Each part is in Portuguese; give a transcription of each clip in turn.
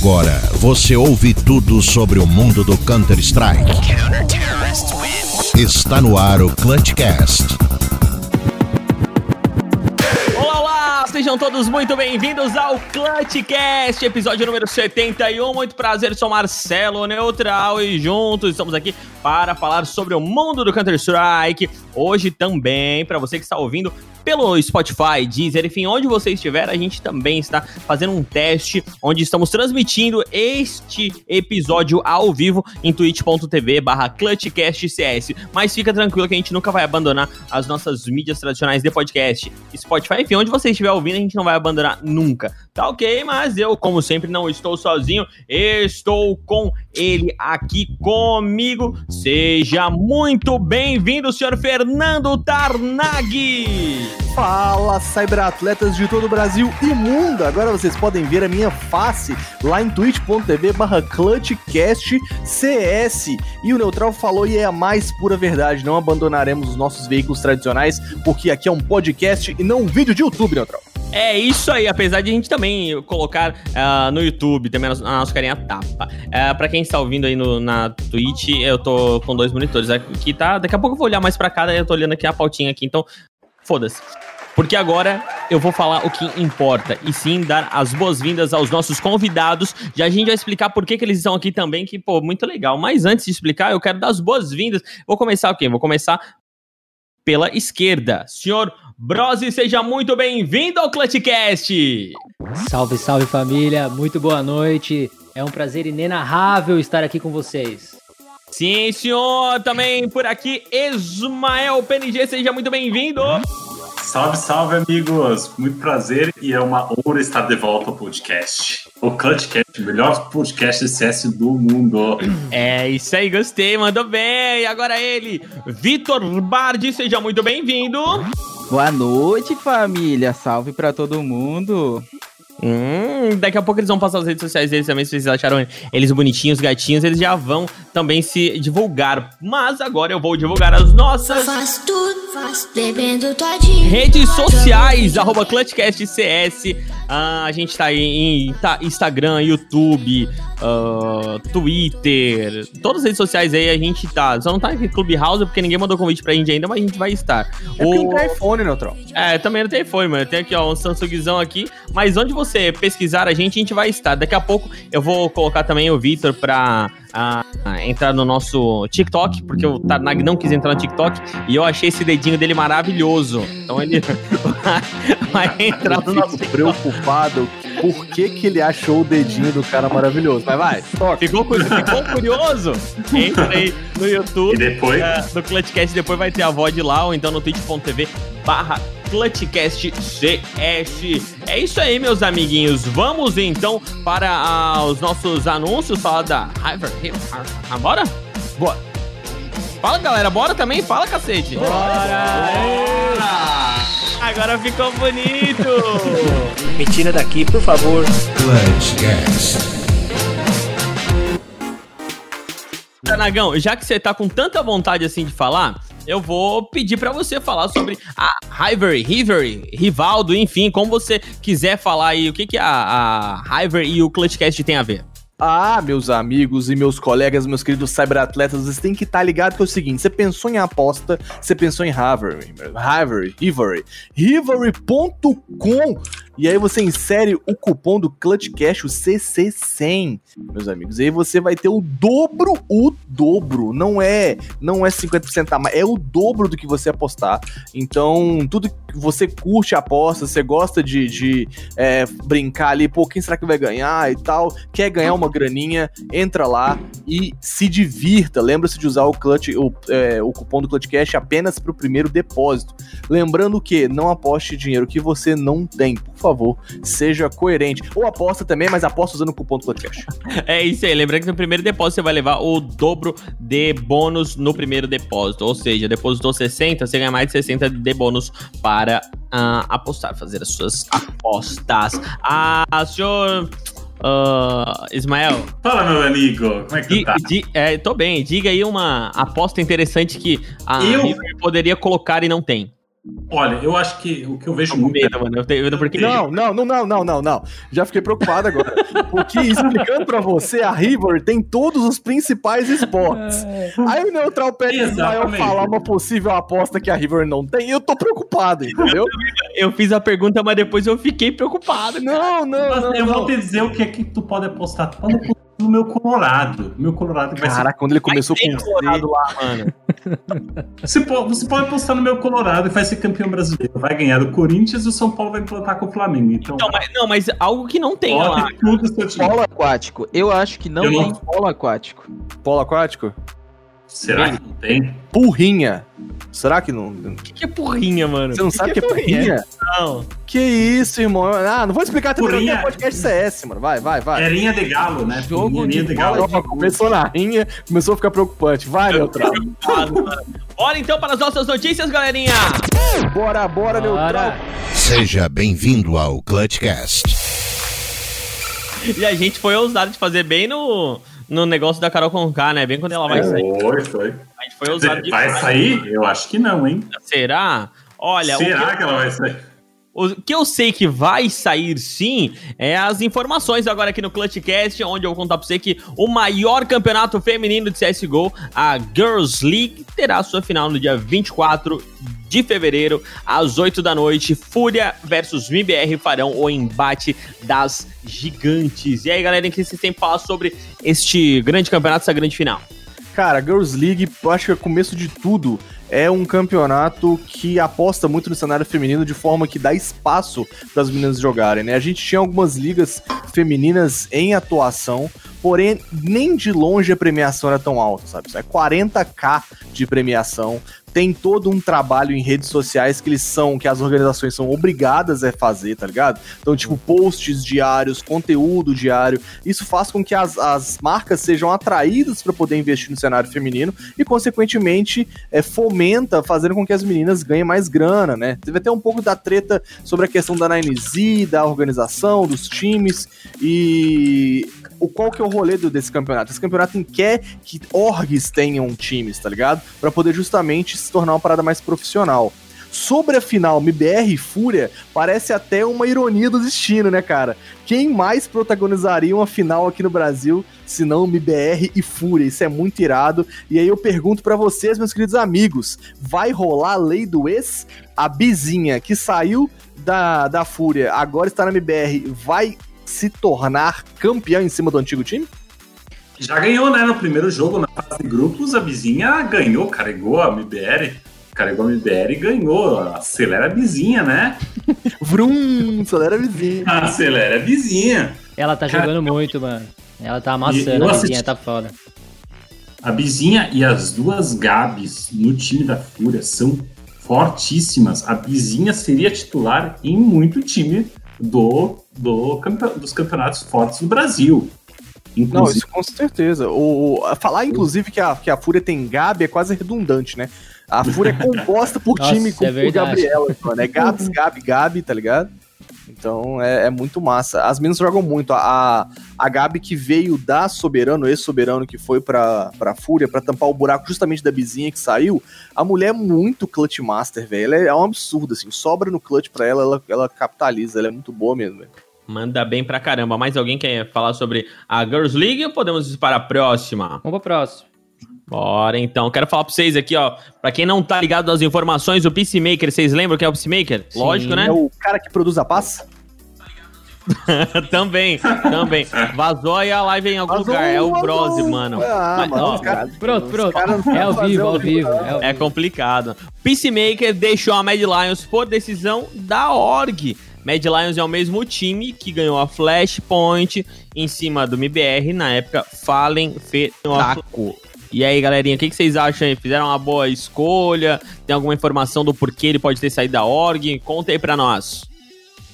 Agora você ouve tudo sobre o mundo do Counter-Strike. Está no ar o Clutchcast. Olá, olá! Sejam todos muito bem-vindos ao Clutchcast, episódio número 71. Muito prazer, sou Marcelo Neutral e juntos estamos aqui para falar sobre o mundo do Counter-Strike. Hoje também, para você que está ouvindo pelo Spotify, Deezer, enfim, onde você estiver, a gente também está fazendo um teste onde estamos transmitindo este episódio ao vivo em twitch.tv barra clutchcastcs. Mas fica tranquilo que a gente nunca vai abandonar as nossas mídias tradicionais de podcast. Spotify, enfim, onde você estiver ouvindo, a gente não vai abandonar nunca. Tá ok? Mas eu, como sempre, não estou sozinho, estou com ele aqui comigo. Seja muito bem-vindo, senhor Fernando Tarnag! Fala, cyberatletas de todo o Brasil e mundo! Agora vocês podem ver a minha face lá em twitch.tv barra clutchcastcs e o Neutral falou e é a mais pura verdade, não abandonaremos os nossos veículos tradicionais porque aqui é um podcast e não um vídeo de YouTube, Neutral. É isso aí, apesar de a gente também colocar uh, no YouTube, também a nossa carinha tapa. Uh, pra quem está ouvindo aí no, na Twitch, eu tô com dois monitores aqui, tá? Daqui a pouco eu vou olhar mais pra cá, eu tô olhando aqui a pautinha aqui, então foda-se. Porque agora eu vou falar o que importa e sim dar as boas-vindas aos nossos convidados. Já a gente vai explicar por que, que eles estão aqui também, que, pô, muito legal. Mas antes de explicar, eu quero dar as boas-vindas. Vou começar o quê? Vou começar pela esquerda. Senhor Brosi, seja muito bem-vindo ao Clutchcast! Salve, salve família, muito boa noite. É um prazer inenarrável estar aqui com vocês. Sim, senhor, também por aqui, Ismael PNG, seja muito bem-vindo. Salve, salve, amigos! Muito prazer e é uma honra estar de volta ao podcast. O Clutchcast, o melhor podcast de CS do mundo. É isso aí, gostei, mandou bem. E agora ele, Vitor Bardi, seja muito bem-vindo. Boa noite, família. Salve para todo mundo. Hum, daqui a pouco eles vão passar as redes sociais deles também, se vocês acharam eles bonitinhos, gatinhos, eles já vão também se divulgar. Mas agora eu vou divulgar as nossas Faz tudo, faz bebendo todinho. redes sociais, arroba ClutchCastCS. Ah, a gente tá aí em Instagram, YouTube, ah, Twitter, todas as redes sociais aí a gente tá. Só não tá aqui Clubhouse porque ninguém mandou convite pra gente ainda, mas a gente vai estar. É porque não tem iPhone, Neutral. É, também não tem iPhone, mano. Tem aqui, ó, um Samsungzão aqui. Mas onde você pesquisar a gente, a gente vai estar. Daqui a pouco eu vou colocar também o Vitor pra ah, entrar no nosso TikTok, porque o Tarnag não quis entrar no TikTok e eu achei esse dedinho dele maravilhoso. Então ele vai, vai entrar no nosso preocupado por que, que ele achou o dedinho do cara maravilhoso. Mas vai, toca. Ficou, ficou curioso? Entra aí no YouTube. E depois? é, no Clutchcast, depois vai ter a VOD lá, ou então no twitch.tv barra Clutchcast CS. É isso aí, meus amiguinhos. Vamos então para ah, os nossos anúncios, falar da Hyper Hill. Ah, bora? Bora. Fala, galera, bora também? Fala, cacete. Bora! Agora ficou bonito! Me tira daqui, por favor. Clutchcast. Tanagão, já que você tá com tanta vontade assim de falar, eu vou pedir pra você falar sobre a Hivery, Hivery, Rivaldo, enfim, como você quiser falar aí, o que que a, a e o Clutchcast tem a ver. Ah, meus amigos e meus colegas, meus queridos cyberatletas, vocês têm que estar ligados que é o seguinte: você pensou em aposta, você pensou em Harvard, Harvard, Rivery, Rivery.com. E aí você insere o cupom do Clutch Cash, o CC100, meus amigos. E aí você vai ter o dobro, o dobro. Não é, não é 50% a mais, é o dobro do que você apostar. Então, tudo que você curte aposta, você gosta de, de é, brincar ali, pô, quem será que vai ganhar e tal, quer ganhar uma graninha, entra lá e se divirta. Lembra-se de usar o clutch, o, é, o cupom do Clutch Cash apenas para o primeiro depósito. Lembrando que não aposte dinheiro que você não tem, por favor, seja coerente. Ou aposta também, mas aposta usando o cupom do Clutch Cash. É isso aí, lembrando que no primeiro depósito você vai levar o dobro de bônus no primeiro depósito, ou seja, depositou 60, você ganha mais de 60 de bônus para ah, apostar, fazer as suas apostas. Ah, senhor ah, Ismael, Fala, meu amigo, como é que Di, tá? di- é, tô bem. Diga aí uma aposta interessante que a Eu? River poderia colocar e não tem. Olha, eu acho que o que eu vejo muito. medo, mano. Eu tenho medo porque. Não, não, não, não, não, não, não. Já fiquei preocupado agora. Porque explicando pra você, a River tem todos os principais esportes. Aí o Neutral Ismael Exatamente. falar uma possível aposta que a River não tem, eu tô preocupado, entendeu? Eu fiz a pergunta, mas depois eu fiquei preocupado. Não, não, Mas não. eu vou não. te dizer o que é que tu pode apostar. Tu pode apostar no meu Colorado. Meu Colorado vai ser. Caraca, quando ele começou com colorado lá, mano. Você pode, você pode apostar no meu Colorado e vai ser campeão brasileiro. Vai ganhar do Corinthians e o São Paulo vai implantar com o Flamengo. Então, Então, mas, não, mas algo que não tem lá. tudo. Polo aquático. Eu acho que não Eu tem não- polo aquático. polo aquático, Será que não tem? Purrinha. Será que não? O que, que é porrinha, mano? Você não sabe o que é purrinha? Não. Que isso, irmão? Ah, não vou explicar também Porrinha. porque é podcast CS, mano. Vai, vai, vai. É rinha de galo, né? Jogo Rinha de galo. Ó, começou na rinha, começou a ficar preocupante. Vai, Neutral. Bora então para as nossas notícias, galerinha. Bora, bora, Neutral. Bora. Seja bem-vindo ao Clutchcast. E a gente foi ousado de fazer bem no, no negócio da Carol Conká, né? Bem quando ela vai sair. Foi, foi. A gente foi ousado de Vai sair? Eu acho que não, hein? Será? Olha, o que, Será que ela vai sair? O que eu sei que vai sair sim é as informações agora aqui no Clutchcast, onde eu vou contar pra você que o maior campeonato feminino de CSGO, a Girls League, terá sua final no dia 24 de fevereiro, às 8 da noite. Fúria versus MIBR farão o embate das gigantes. E aí, galera, o que vocês têm pra falar sobre este grande campeonato, essa grande final? Cara, Girls League, eu acho que é começo de tudo. É um campeonato que aposta muito no cenário feminino de forma que dá espaço para as meninas jogarem, né? A gente tinha algumas ligas femininas em atuação, porém nem de longe a premiação era tão alta, sabe? É 40k de premiação. Tem todo um trabalho em redes sociais que eles são, que as organizações são obrigadas a fazer, tá ligado? Então, tipo, posts diários, conteúdo diário. Isso faz com que as, as marcas sejam atraídas para poder investir no cenário feminino e, consequentemente, é, fomenta fazendo com que as meninas ganhem mais grana, né? Teve até um pouco da treta sobre a questão da 9Z, da organização, dos times e o qual que é o rolê desse campeonato? Esse campeonato quer que orgs tenham times, tá ligado? Pra poder justamente se tornar uma parada mais profissional. Sobre a final, MBR e Fúria, parece até uma ironia do destino, né, cara? Quem mais protagonizaria uma final aqui no Brasil, se não MBR e Fúria? Isso é muito irado. E aí eu pergunto pra vocês, meus queridos amigos, vai rolar a lei do ex? A Bizinha, que saiu da, da Fúria, agora está na MBR, vai se tornar campeão em cima do antigo time? Já ganhou, né? No primeiro jogo, na fase de grupos, a vizinha ganhou, carregou a MBR. Carregou a MBR e ganhou. Acelera a vizinha, né? Vrum, acelera a vizinha. Acelera a vizinha. Ela tá Cara, jogando muito, mano. Ela tá amassando, a vizinha tá foda. A Bizinha e as duas Gabs no time da Fúria são fortíssimas. A Bizinha seria titular em muito time do, do campe- dos campeonatos fortes do Brasil. Não, Inclusive, isso com certeza. O, o- falar, inclusive, que a, que a Fúria tem Gabi é quase redundante, né? A Fúria é composta por Nossa, time com é verdade. Gabriela, mano. É Gabs, Gabi, Gabi, tá ligado? Então é, é muito massa. As meninas jogam muito. A, a Gabi que veio da Soberano, esse Soberano que foi pra, pra Fúria, pra tampar o buraco justamente da Bizinha que saiu. A mulher é muito clutch master, velho. Ela é, é um absurdo, assim. Sobra no clutch pra ela, ela, ela capitaliza. Ela é muito boa mesmo, velho. Manda bem pra caramba. Mais alguém quer falar sobre a Girls League ou podemos ir para a próxima? Vamos pro próximo. Bora então. Quero falar pra vocês aqui, ó. Pra quem não tá ligado nas informações, o Peacemaker, vocês lembram que é o Peacemaker? Sim. Lógico, né? É o cara que produz a paz? também, também. Vazou aí a live em algum Vazou, lugar. É o. Brose, mano. Ah, Mas, mano, ó, os caras- Pronto, pronto. É ao vivo, ao vivo. É É complicado. Peacemaker deixou a Mad Lions por decisão da org. Mad Lions é o mesmo time que ganhou a Flashpoint em cima do MBR na época Fallen Fetaco. E aí, galerinha, o que, que vocês acham aí? Fizeram uma boa escolha? Tem alguma informação do porquê ele pode ter saído da org? Conta aí pra nós.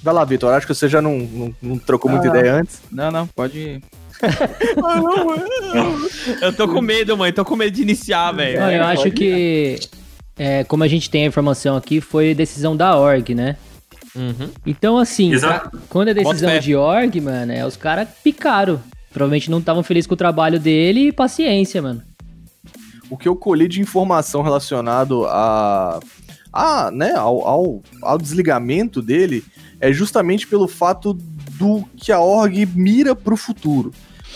Vai lá, Vitor. Acho que você já não, não, não trocou muita Ah. ideia antes. Não, não, pode. Eu tô com medo, mãe. Tô com medo de iniciar, velho. Eu acho que, é, como a gente tem a informação aqui, foi decisão da org, né? Uhum. Então, assim, pra- quando é decisão de org, mano, é, os caras picaram. Provavelmente não estavam felizes com o trabalho dele e paciência, mano. O que eu colhi de informação relacionado a, a, né, ao, ao, ao desligamento dele é justamente pelo fato do que a org mira pro futuro.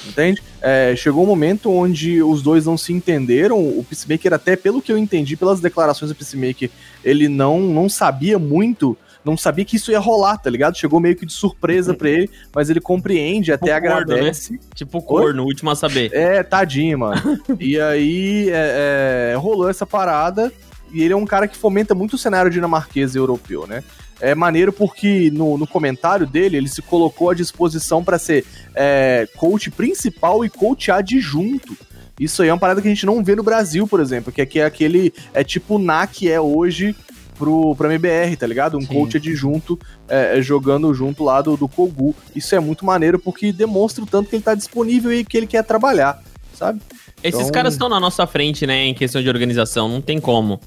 Entende? É, chegou um momento onde os dois não se entenderam. O Peacemaker, até pelo que eu entendi, pelas declarações do Peacemaker, ele não, não sabia muito, não sabia que isso ia rolar, tá ligado? Chegou meio que de surpresa pra ele, mas ele compreende, até Tipo corno, agradece. Tipo o corno, o último a saber. É, tadinho, mano. e aí é, é, rolou essa parada. E ele é um cara que fomenta muito o cenário dinamarquês e europeu, né? É maneiro porque no, no comentário dele ele se colocou à disposição para ser é, coach principal e coach adjunto. Isso aí é uma parada que a gente não vê no Brasil, por exemplo, que aqui é aquele. É tipo o NAC é hoje pro, pra MBR, tá ligado? Um Sim. coach adjunto é, é, jogando junto lá do, do Kogu. Isso é muito maneiro porque demonstra o tanto que ele tá disponível e que ele quer trabalhar, sabe? Esses Então- caras estão na nossa frente, né, em questão de organização. Não tem como.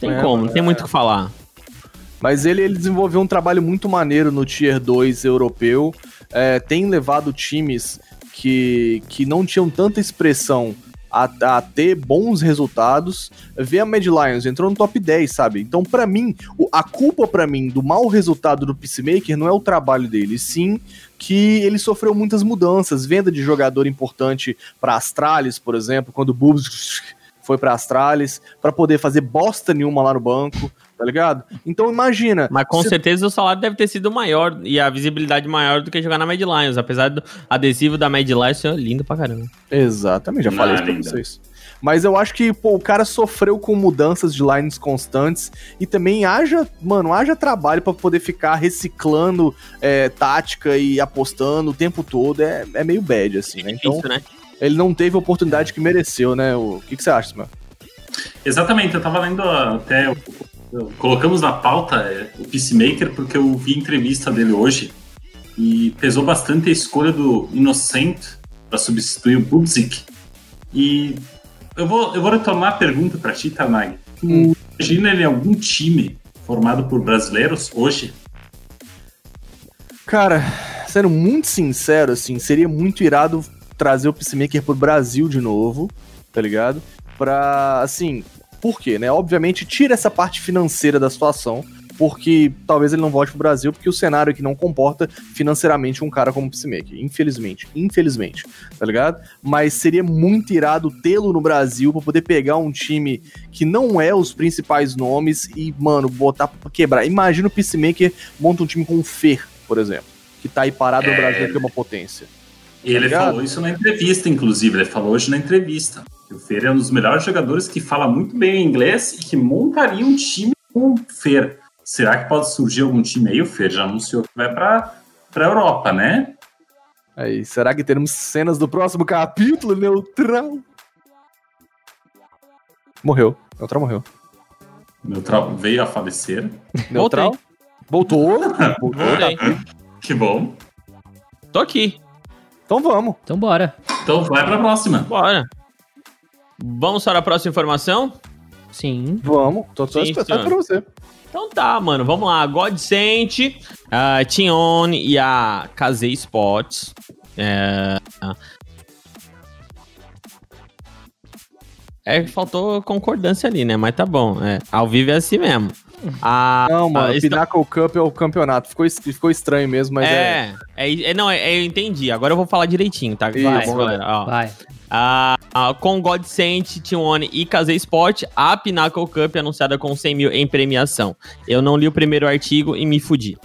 Tem É, como, não tem muito o que falar. Mas ele, ele desenvolveu um trabalho muito maneiro no Tier 2 europeu. É, tem levado times que, que não tinham tanta expressão a, a ter bons resultados. Vê a Mad Lions, entrou no top 10, sabe? Então, pra mim, a culpa pra mim do mau resultado do Peacemaker não é o trabalho dele, sim que ele sofreu muitas mudanças. Venda de jogador importante pra Astralis, por exemplo, quando o Boobs foi pra Astralis, pra poder fazer bosta nenhuma lá no banco, tá ligado? Então imagina. Mas com se- certeza o salário deve ter sido maior e a visibilidade maior do que jogar na Mad Lions. Apesar do adesivo da Mad Lions ser lindo pra caramba. Exatamente, já Não, falei isso pra vocês. Mas eu acho que, pô, o cara sofreu com mudanças de lines constantes e também haja, mano, haja trabalho pra poder ficar reciclando é, tática e apostando o tempo todo. É, é meio bad, assim, né? Então, Isso, né? ele não teve a oportunidade que mereceu, né? O que, que você acha, meu? Exatamente, eu tava lendo até. Colocamos na pauta é, o Peacemaker porque eu vi a entrevista dele hoje e pesou bastante a escolha do Innocent para substituir o Bubzik. E eu vou, eu vou retomar a pergunta para ti, Tanag. Hum. imagina ele em algum time formado por brasileiros hoje? Cara, sendo muito sincero, assim, seria muito irado trazer o Peacemaker pro Brasil de novo, tá ligado? Pra, assim, por quê, né? Obviamente, tira essa parte financeira da situação, porque talvez ele não volte pro Brasil, porque o cenário aqui não comporta financeiramente um cara como o Peacemaker. Infelizmente, infelizmente, tá ligado? Mas seria muito irado tê-lo no Brasil pra poder pegar um time que não é os principais nomes e, mano, botar pra quebrar. Imagina o Peacemaker monta um time com o Fer, por exemplo, que tá aí parado no É. Brasil, que é uma potência. Ele ligado? falou isso na entrevista, inclusive. Ele falou hoje na entrevista. Que o Fer é um dos melhores jogadores que fala muito bem inglês e que montaria um time com o Fer. Será que pode surgir algum time aí? O Fer já anunciou que vai pra, pra Europa, né? Aí, será que teremos cenas do próximo capítulo, Neutral? Morreu. Neutral morreu. Neutral veio a falecer. Neutral? Voltou. Voltou. Voltei. Que bom. Tô aqui. Então vamos. Então bora. Então vai pra próxima. Bora. Vamos para a próxima informação? Sim. Vamos. Tô só esperando pra você. Então tá, mano, vamos lá. Godsent, a Tion e a KZ Sports. É... É, faltou concordância ali, né? Mas tá bom. É, ao vivo é assim mesmo. A, Não, mano, a- o está- Pinnacle Cup é o campeonato. Ficou, ficou estranho mesmo, mas é. é, é, é, não, é, eu entendi. Agora eu vou falar direitinho, tá? Isso, lá. galera. Ó. Vai. Com Godsent, T1 e KZ Sport, a Pinnacle Cup anunciada com 100 mil em premiação. Eu não li o primeiro artigo e me fudi.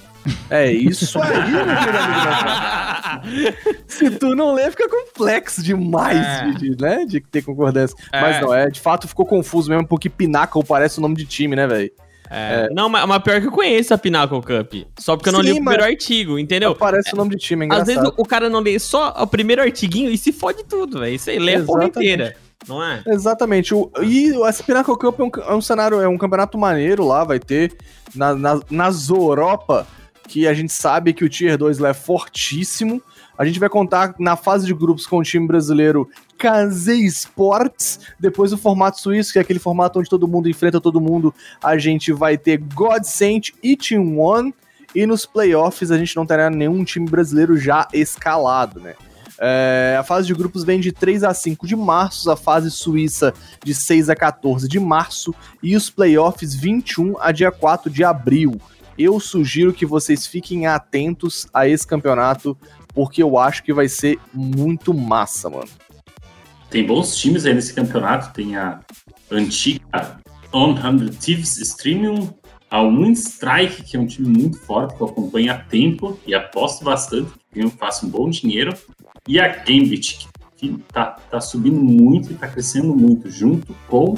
É isso aí, meu querido amigo. Se tu não lê, fica complexo demais É. de, né, de ter concordância. É. Mas não, é, de fato ficou confuso mesmo, porque Pinnacle parece o nome de time, né, velho? É, Não, mas, mas pior que eu conheço a Pinnacle Cup. Só porque eu não Sim, li o primeiro artigo, entendeu? Parece o nome de time, é Às engraçado. vezes o, o cara não lê só o primeiro artiguinho e se fode tudo, velho. Isso aí lê a porra Exatamente. inteira. Não é? Exatamente. O, e essa Pinnacle Cup é um, é um cenário, é um campeonato maneiro lá, vai ter na, na, nas Europa, que a gente sabe que o Tier 2 lá é fortíssimo. A gente vai contar na fase de grupos com o time brasileiro KZ Sports. Depois o formato suíço, que é aquele formato onde todo mundo enfrenta todo mundo. A gente vai ter Godsent e Team One. E nos playoffs a gente não terá nenhum time brasileiro já escalado, né? É, a fase de grupos vem de 3 a 5 de março, a fase suíça de 6 a 14 de março e os playoffs 21 a dia 4 de abril. Eu sugiro que vocês fiquem atentos a esse campeonato, porque eu acho que vai ser muito massa, mano. Tem bons times aí nesse campeonato. Tem a antiga 100 Thieves Streaming, a Windstrike, que é um time muito forte, que eu acompanho há tempo e aposto bastante, eu faço um bom dinheiro. E a Gambit, que tá, tá subindo muito e tá crescendo muito, junto com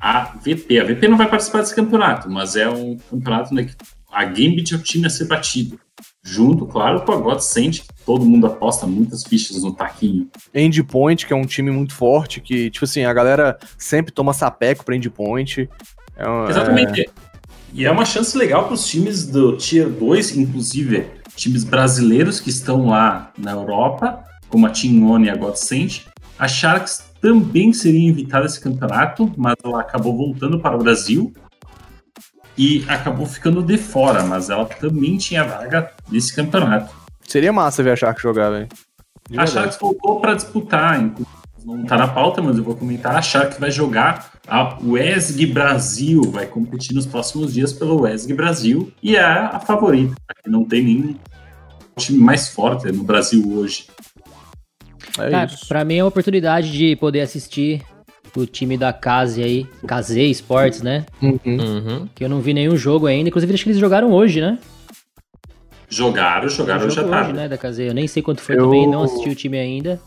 a VP. A VP não vai participar desse campeonato, mas é um campeonato né, que a Gambit é o time a ser batido. Junto, claro, com a Godsend, que todo mundo aposta muitas fichas no taquinho. Endpoint, que é um time muito forte, que, tipo assim, a galera sempre toma sapeco pra Endpoint. É um- Exatamente. E é uma chance legal para os times do Tier 2, inclusive times brasileiros que estão lá na Europa, como a Team One e a Godsend. A Sharks também seria invitada a esse campeonato, mas ela acabou voltando para o Brasil e acabou ficando de fora, mas ela também tinha vaga nesse campeonato. Seria massa ver a Shark jogar, velho. A. Sharks voltou para disputar, inclusive não está na pauta, mas eu vou comentar. A Sharks vai jogar a WESG Brasil, vai competir nos próximos dias pelo WESG Brasil e é a favorita. Aqui não tem nenhum time mais forte no Brasil hoje. É Cara, pra mim é uma oportunidade de poder assistir o time da Case aí, Case Sports, né? Uhum. Uhum. Que eu não vi nenhum jogo ainda. Inclusive, acho que eles jogaram hoje, né? Jogaram, jogaram hoje à Jogou hoje, tarde. né, da Case. Eu nem sei quanto foi Eu- também, não assisti o time ainda.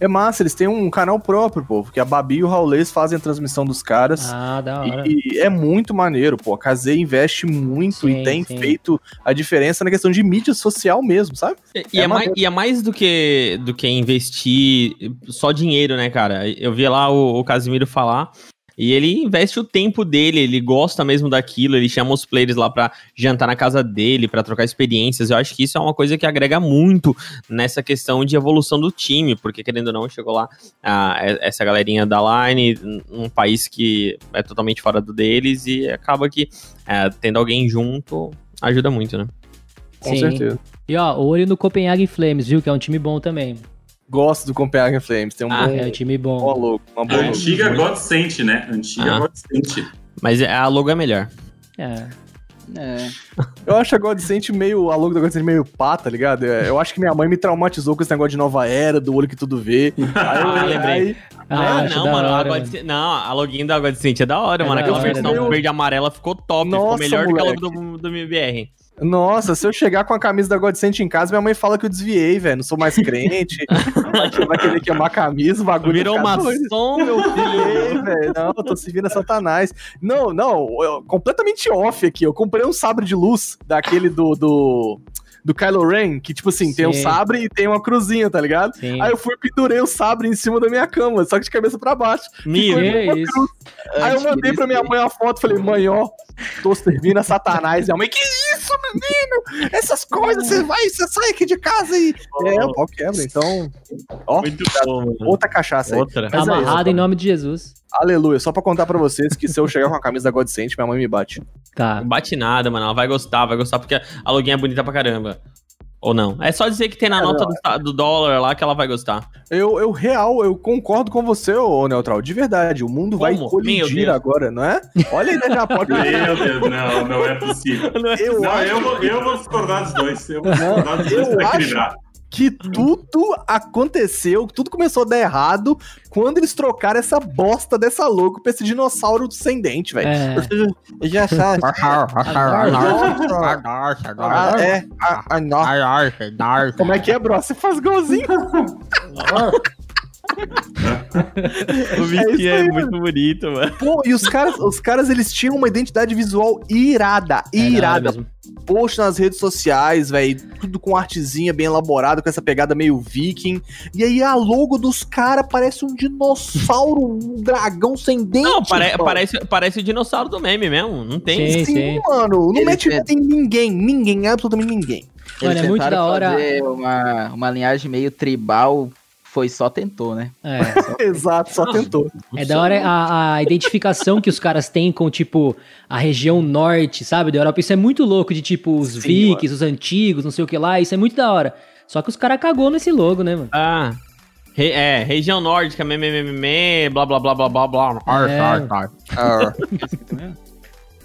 É massa, eles têm um canal próprio, pô, porque a Babi e o Raulês fazem a transmissão dos caras. Ah, da hora. E é muito maneiro, pô. A Kazé investe muito Sim, e tem sim. feito a diferença na questão de mídia social mesmo, sabe? E, e É é mais, e é mais do que, do que investir só dinheiro, né, cara? Eu vi lá o, o Casimiro falar. E ele investe o tempo dele, ele gosta mesmo daquilo, ele chama os players lá pra jantar na casa dele, pra trocar experiências. Eu acho que isso é uma coisa que agrega muito nessa questão de evolução do time, porque querendo ou não, chegou lá ah, essa galerinha da Line, um país que é totalmente fora do deles, e acaba que eh, tendo alguém junto ajuda muito, né? Com Sim. certeza. E ó, olho no Copenhagen Flames, viu? Que é um time bom também. Gosto do Copenhagen Flames, tem um Ah, bom, É um time bom bom. logo, uma A boa logo. antiga Godsent, né? Antiga Ah. Godsent. Mas a logo é melhor. É. É. Eu acho a Godsent meio, a logo da Godsent meio pá, tá ligado? É, Eu acho que minha mãe me traumatizou com esse negócio de nova era, do olho que tudo vê. Aí, Ah, lembrei. aí- Ah, acho não, mano. hora, a God Não, a login da God Cent é da hora, É mano. Aquela versão né? verde e amarela ficou top. ficou Nossa, melhor do que a moleque. logo do, do MBR. Nossa, se eu chegar com a camisa da Godsent em casa, minha mãe fala que eu desviei, velho. Não sou mais crente. vai, querer queimar a camisa, o bagulho. Virou maçom, meu filho. Velho, não, eu tô servindo a Satanás. Não, não, eu- completamente off aqui. Eu comprei um sabre de luz daquele do. do... Do Kylo Ren, que tipo assim, tem um Sim. sabre e tem uma cruzinha, tá ligado? Sim. Aí eu fui e pendurei o sabre em cima da minha cama, só que de cabeça pra baixo. Mira. Que isso? Aí eu mandei pra minha mãe a foto, falei, mãe, ó, tô servindo a Satanás. Minha mãe, que isso, menino? Essas coisas, você vai, você sai aqui de casa e. É, o pau quebra, então. Ó, Muito bom, outra cachaça aí. Outra. Tá Mas é isso, amarrado em nome de Jesus. Aleluia, só pra contar pra vocês que se eu chegar com a camisa da Godsent, minha mãe me bate. Tá. Não bate nada, mano. Ela vai gostar, vai gostar porque a login é bonita pra caramba. Ou não? É só dizer que tem na É, nota do, do dólar lá que ela vai gostar. Eu, eu real, eu concordo com você, ô Neutral, de verdade. O mundo vai Como? Meu colidir agora, não é? Olha aí, já pode. Meu Deus, não, não é possível. Eu Não, acho eu vou, eu vou discordar dos dois. Eu vou discordar dos dois eu pra acho-. Que tudo aconteceu, tudo começou a dar errado quando eles trocaram essa bosta dessa logo pra esse dinossauro sem dente, velho. É. Eu já sabe. Ah, é. Ah, ah, não. Como é que é, bro? Você faz golzinho? O Vicky é, aí, muito bonito, mano. Pô, e os caras, os caras, eles tinham uma identidade visual irada, É hora irada. mesmo. Post nas redes sociais, velho, tudo com artezinha bem elaborado, com essa pegada meio viking. E aí a logo dos caras parece um dinossauro, um dragão sem dente. Não, pare- parece, parece o dinossauro do meme mesmo. Não tem. Sim, Sim, sim. mano. Não mete tentam- em ninguém, ninguém, absolutamente ninguém. Mano, Eles é muito da hora- fazer uma, uma linhagem meio tribal, foi só tentou, né? É. Exato, só tentou. É da hora a, a identificação que os caras têm com, tipo, a região norte, sabe, da Europa. Isso é muito louco, de, tipo, os Sim, vikings, os antigos, não sei o que lá. Isso é muito da hora. Só que os caras cagou nesse logo, né, mano? Ah. Re- é, região nórdica, meme, blá blá blá blá blá blá. Arf, É. arf, arf.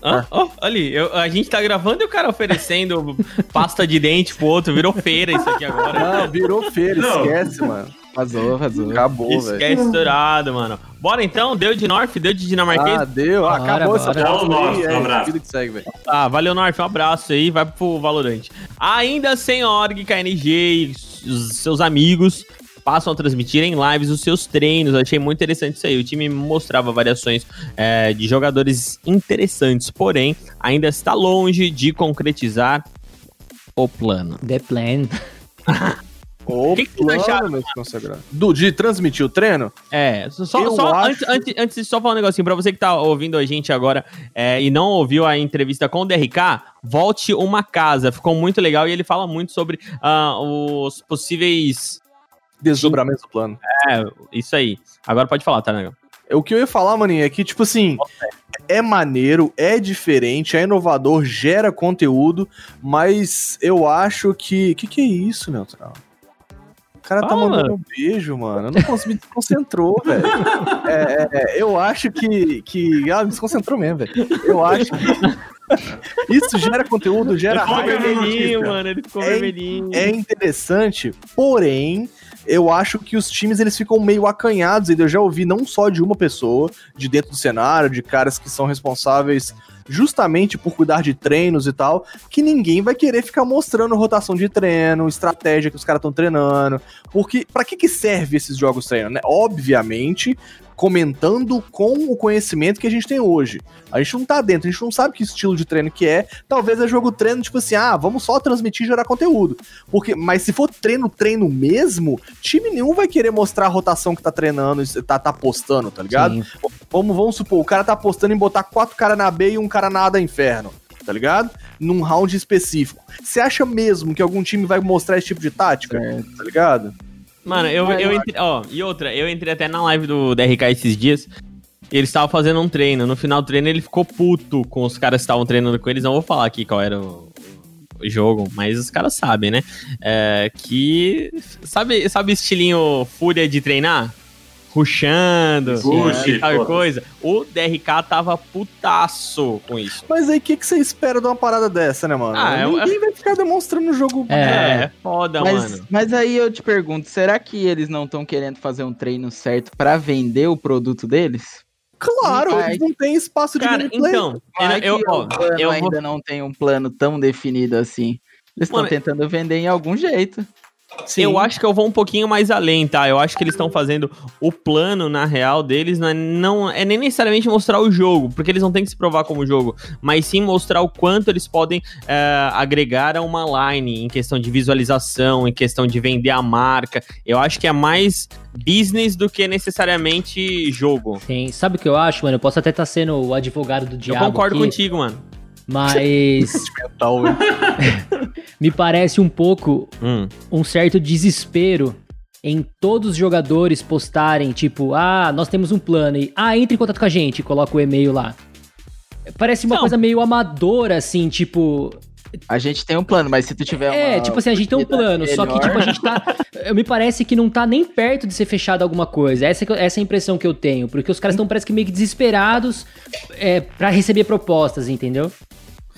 Hã? Ó, ali, eu- a gente tá gravando e o cara oferecendo pasta de dente pro outro, virou feira isso aqui agora. Não, virou feira, Não. esquece, mano. Vazou, vazou. Acabou, Isso que é velho. estourado, mano. Bora então, deu de North, deu de dinamarquês. Ah, deu. Bora, acabou essa aí. Norte, É, um abraço. vida que segue, velho. Tá, valeu, North. Um abraço aí, vai pro Valorant. Ainda sem org, KNG e os seus amigos passam a transmitir em lives os seus treinos. Eu achei muito interessante isso aí. O time mostrava variações é, de jogadores interessantes, porém, ainda está longe de concretizar o plano. The Plan. O Que que vocês acharam, consagrado. Do, de transmitir o treino? É, só, Eu só acho- antes, antes, antes de só falar um negocinho, pra você que tá ouvindo a gente agora é, e não ouviu a entrevista com o DRK, volte uma casa, ficou muito legal e ele fala muito sobre ah, os possíveis. Desdobramento do plano. É, isso aí. Agora pode falar, tá, Negão? O que eu ia falar, maninho, é que, tipo assim, é maneiro, é diferente, é inovador, gera conteúdo, mas eu acho que. que que é isso, Neutral? O cara tá Fala, mandando um beijo, mano. Eu não consegui, me desconcentrou, velho. É, é, eu acho que, que. Ah, me desconcentrou mesmo, velho. Eu acho que. Isso gera conteúdo, gera Ele ficou raiva. vermelhinho, mano. Ele ficou É- vermelhinho. é interessante, porém, eu acho que os times eles ficam meio acanhados, e eu já ouvi não só de uma pessoa, de dentro do cenário, de caras que são responsáveis justamente por cuidar de treinos e tal, que ninguém vai querer ficar mostrando rotação de treino, estratégia que os caras estão treinando, porque para que que serve esses jogos treino, né? Obviamente, comentando com o conhecimento que a gente tem hoje. A gente não tá dentro, a gente não sabe que estilo de treino que é. Talvez é jogo treino, tipo assim, ah, vamos só transmitir e gerar conteúdo. Porque, mas se for treino, treino mesmo, time nenhum vai querer mostrar a rotação que tá treinando, e tá, tá postando, tá ligado? Sim. Vamos, vamos supor, o cara tá apostando em botar quatro caras na B e um cara na A da inferno, tá ligado? Num round específico. Você acha mesmo que algum time vai mostrar esse tipo de tática? Tá ligado? Mano, eu, eu entrei. Ó, e outra, eu entrei até na live do DRK esses dias. E eles estavam fazendo um treino. No final do treino ele ficou puto com os caras que estavam treinando com eles. Não vou falar aqui qual era o, o jogo, mas os caras sabem, né? É, que. Sabe, sabe estilinho fúria de treinar? Ruxando Puxa, e tal foda-se. coisa. O DRK tava putaço com isso. Mas aí, o que, que você espera de uma parada dessa, né, mano? Ah, é- Ninguém vai ficar demonstrando o jogo. É. É, foda, Mas, mano. mas aí eu te pergunto, será que eles não estão querendo fazer um treino certo pra vender o produto deles? Claro, Vai. eles não têm espaço de Cara, gameplay. então, Vai eu, eu vou ainda não tem um plano tão definido assim. Eles estão tentando vender em algum jeito. Sim. Eu acho que eu vou um pouquinho mais além, tá? Eu acho que eles estão fazendo o plano, na real, deles não é, não é nem necessariamente mostrar o jogo, porque eles não têm que se provar como jogo, mas sim mostrar o quanto eles podem é, agregar a uma line em questão de visualização, em questão de vender a marca. Eu acho que é mais business do que necessariamente jogo. Sim. Sabe o que eu acho, mano? Eu posso até estar sendo o advogado do Eu diabo. concordo aqui, contigo, mano. Mas me parece um pouco Hum. um certo desespero em todos os jogadores postarem, tipo, ah, nós temos um plano e, ah, entre em contato com a gente, coloca o e-mail lá. Parece uma Não. coisa meio amadora, assim, tipo. A gente tem um plano, mas se tu tiver É, tipo assim, a gente tem um plano, só que, melhor- tipo, a gente tá. Me parece que não tá nem perto de ser fechado alguma coisa. Essa, é essa é a impressão que eu tenho. Porque os caras estão, parece que meio que desesperados é, pra receber propostas, entendeu?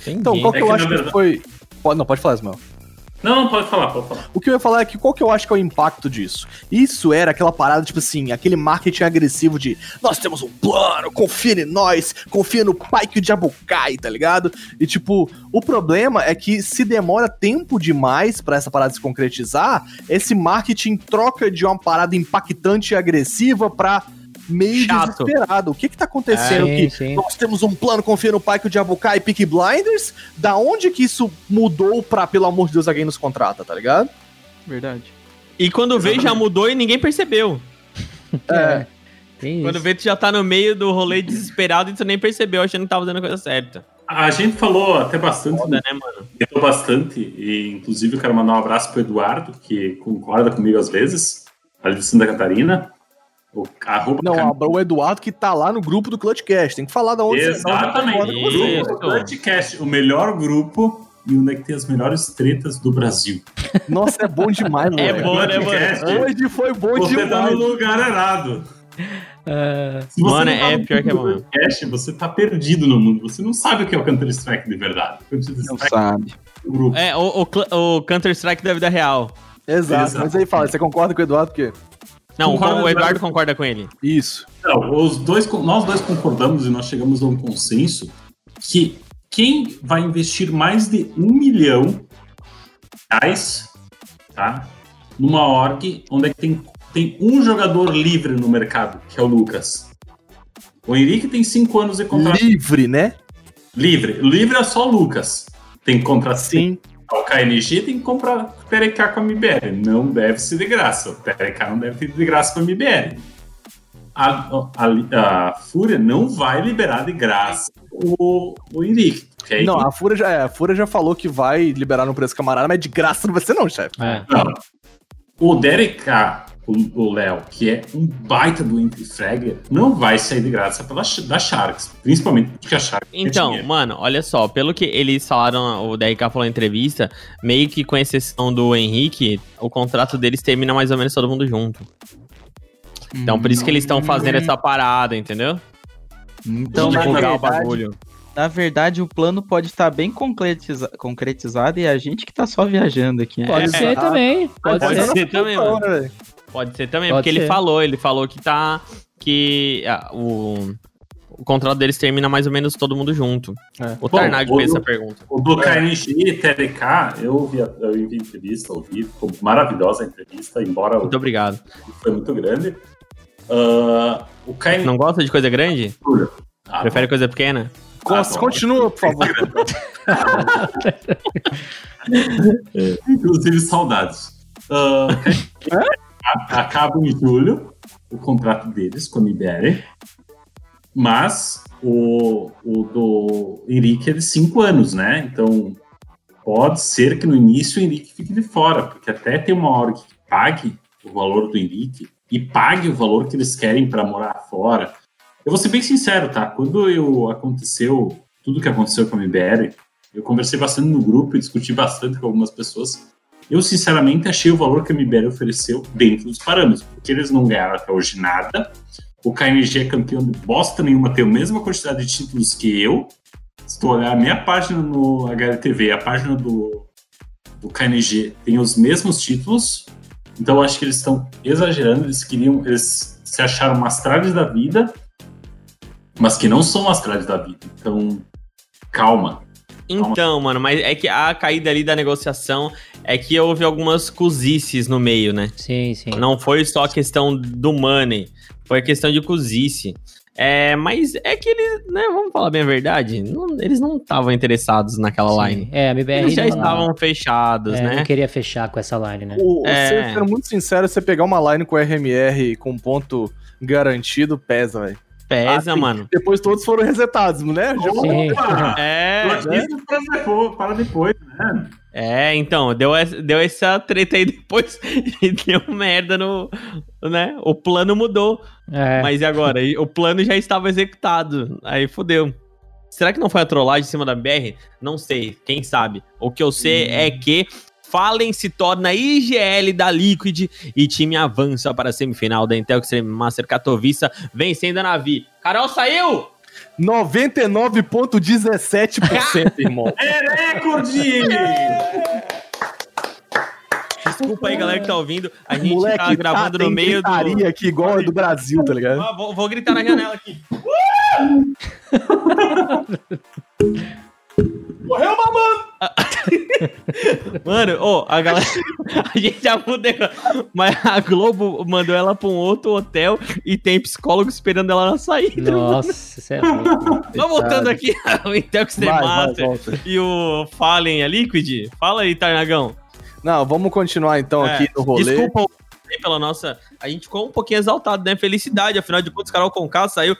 Então, qual que É eu que, acho na que verdade- foi. Pode, não, pode falar, Ismael. Não, não, pode falar, pode falar. O que eu ia falar é que qual que eu acho que é o impacto disso? Isso era aquela parada, tipo assim, aquele marketing agressivo de nós temos um plano, confia em nós, confia no pai que o diabo cai, tá ligado? E tipo, o problema é que se demora tempo demais pra essa parada se concretizar, esse marketing troca de uma parada impactante e agressiva pra meio Chato. desesperado. O que que tá acontecendo Sim, aqui? sim. Nós temos um plano, confia no pai que o diabo cai, Peak Blinders. Da onde que isso mudou pra, pelo amor de Deus, alguém nos contrata, tá ligado? Verdade. E quando vê, já mudou e ninguém percebeu. É. Tem Quando isso. vê, tu já tá no meio do rolê desesperado e tu nem percebeu, achando que tava fazendo a coisa certa. A gente falou até bastante, Foda, né, mano? falou bastante, e inclusive eu quero mandar um abraço pro Eduardo, que concorda comigo às vezes, ali de Santa Catarina. O arroba Não, Cam- o Eduardo que tá lá no grupo do Clutchcast. Tem que falar da onde você- Exatamente. você. O Clutchcast, o melhor grupo e onde é que tem as melhores tretas do Brasil. Nossa, é bom demais, mano. É bom, né, mano? Hoje foi bom Você tá demais. no lugar errado. Se você Mano, não tá é pior que é bom podcast, você tá perdido no mundo. Você não sabe o que é o Counter-Strike de verdade. Não Counter-Strike sabe. é grupo. É, o, o, o Counter-Strike da vida real. Exato. Exato. Mas aí fala, você concorda com o Eduardo? Porque Não, o, Concordo, o Eduardo concorda com ele. Isso. Não, os dois, nós dois concordamos e nós chegamos a um consenso que quem vai investir mais de um milhão de reais tá, numa org onde é que tem, tem um jogador livre no mercado, que é o Lucas. O Henrique tem cinco anos de contrato Livre, né? livre. Livre é só o Lucas. Tem contrato Sim. O KNG tem que comprar TRK com a MBR. Não deve ser de graça. O TRK não deve ter de graça com a MBR. A, a, a Fúria não vai liberar de graça o, o Henrique. que aí Não, a Fúria, já, é, a Fúria já falou que vai liberar no preço camarada, mas de graça não vai ser não, chefe. é. não. O o o Léo, que é um baita do Fragger, não vai sair de graça pela, da Sharks. Principalmente porque a Sharks Então, dinheiro. mano, olha só, pelo que eles falaram, o DRK falou na entrevista, meio que com exceção do Henrique, o contrato deles termina mais ou menos todo mundo junto. Então, por isso que eles estão fazendo essa parada, entendeu? Então, divulgar o bagulho. na verdade, o plano pode estar bem concretiza- concretizado e a gente que tá só viajando aqui. né? Pode É, ser é. também. Pode, Pode ser. ser também, mano. Pode ser também, Pode porque ele ser. falou, ele falou que tá. que ah, o, o contrato deles termina mais ou menos todo mundo junto. É. O Bom, Tarnag o- fez essa pergunta. O do KNG e TRK, eu vi, a- eu vi a entrevista, ouvi, ficou maravilhosa a entrevista, embora Muito obrigado. foi muito grande. Ah, o KNG. Não gosta de coisa grande? Ah, Prefere coisa pequena? Bom. Continua, por favor. Inclusive, saudades. Ah, a- acaba em julho o contrato deles com a MBR, mas o, o do Henrique é de cinco anos, né? Então pode ser que no início o Henrique fique de fora, porque até tem uma hora que pague o valor do Henrique e pague o valor que eles querem para morar fora. Eu vou ser bem sincero, tá? Quando eu aconteceu tudo que aconteceu com a MBR, eu conversei bastante no grupo e discuti bastante com algumas pessoas. Eu, sinceramente, achei o valor que a MBR ofereceu dentro dos parâmetros, porque eles não ganharam até hoje nada. O KNG é campeão de bosta nenhuma, tem a mesma quantidade de títulos que eu. Se tu olhar a minha página no HLTV, a página do, do KNG tem os mesmos títulos. Então, eu acho que eles estão exagerando. Eles queriam, eles se acharam mastrades da vida, mas que não são mastrades da vida. Então, calma. Então, mano, mas é que a caída ali da negociação é que houve algumas cozices no meio, né? Sim, sim. Não foi só a questão do money, foi a questão de cozice. É, mas é que eles, né, vamos falar bem a verdade, não- eles não estavam interessados naquela Sim. line. É, a MBR Eles já estavam fechados, é, né? não queria fechar com essa line, né? O, É. ser- Sendo muito sincero, você pegar uma line com RMR com ponto garantido, pesa, velho. Pesa, Ah, mano. Depois todos foram resetados, né? Já- Sim. Opa! É, Isso para depois, para depois, né? é, então, deu, essa- deu essa treta aí depois e deu merda no, né? O plano mudou. É. Mas e agora? O plano já estava executado. Aí fodeu. Será que não foi a trollagem em cima da BR? Não sei, quem sabe. O que eu sei é que Fallen se torna IGL da Liquid e time avança para a semifinal da Intel Extreme Master Katowice, vencendo a Navi. Carol saiu! 99,17%, irmão. É recorde! Desculpa aí, galera que tá ouvindo. A gente Moleque, tá gravando tem no meio do. aqui igual a do Brasil, tá ligado? Ah, vou, vou gritar na janela aqui. Morreu mamando! Mano, ô, a galera. A gente já mudou. Mas a Globo mandou ela pra um outro hotel e tem psicólogo esperando ela na saída. Nossa, você é louco. Mas voltando aqui ao Intel Extreme Vai, vai, Master volta. e o Fallen a Liquid. Fala aí, Tarnagão. Não, vamos continuar então É, aqui no rolê. Desculpa aí pela nossa. A gente ficou um pouquinho exaltado, né? Felicidade, afinal de contas, Carol Conká saiu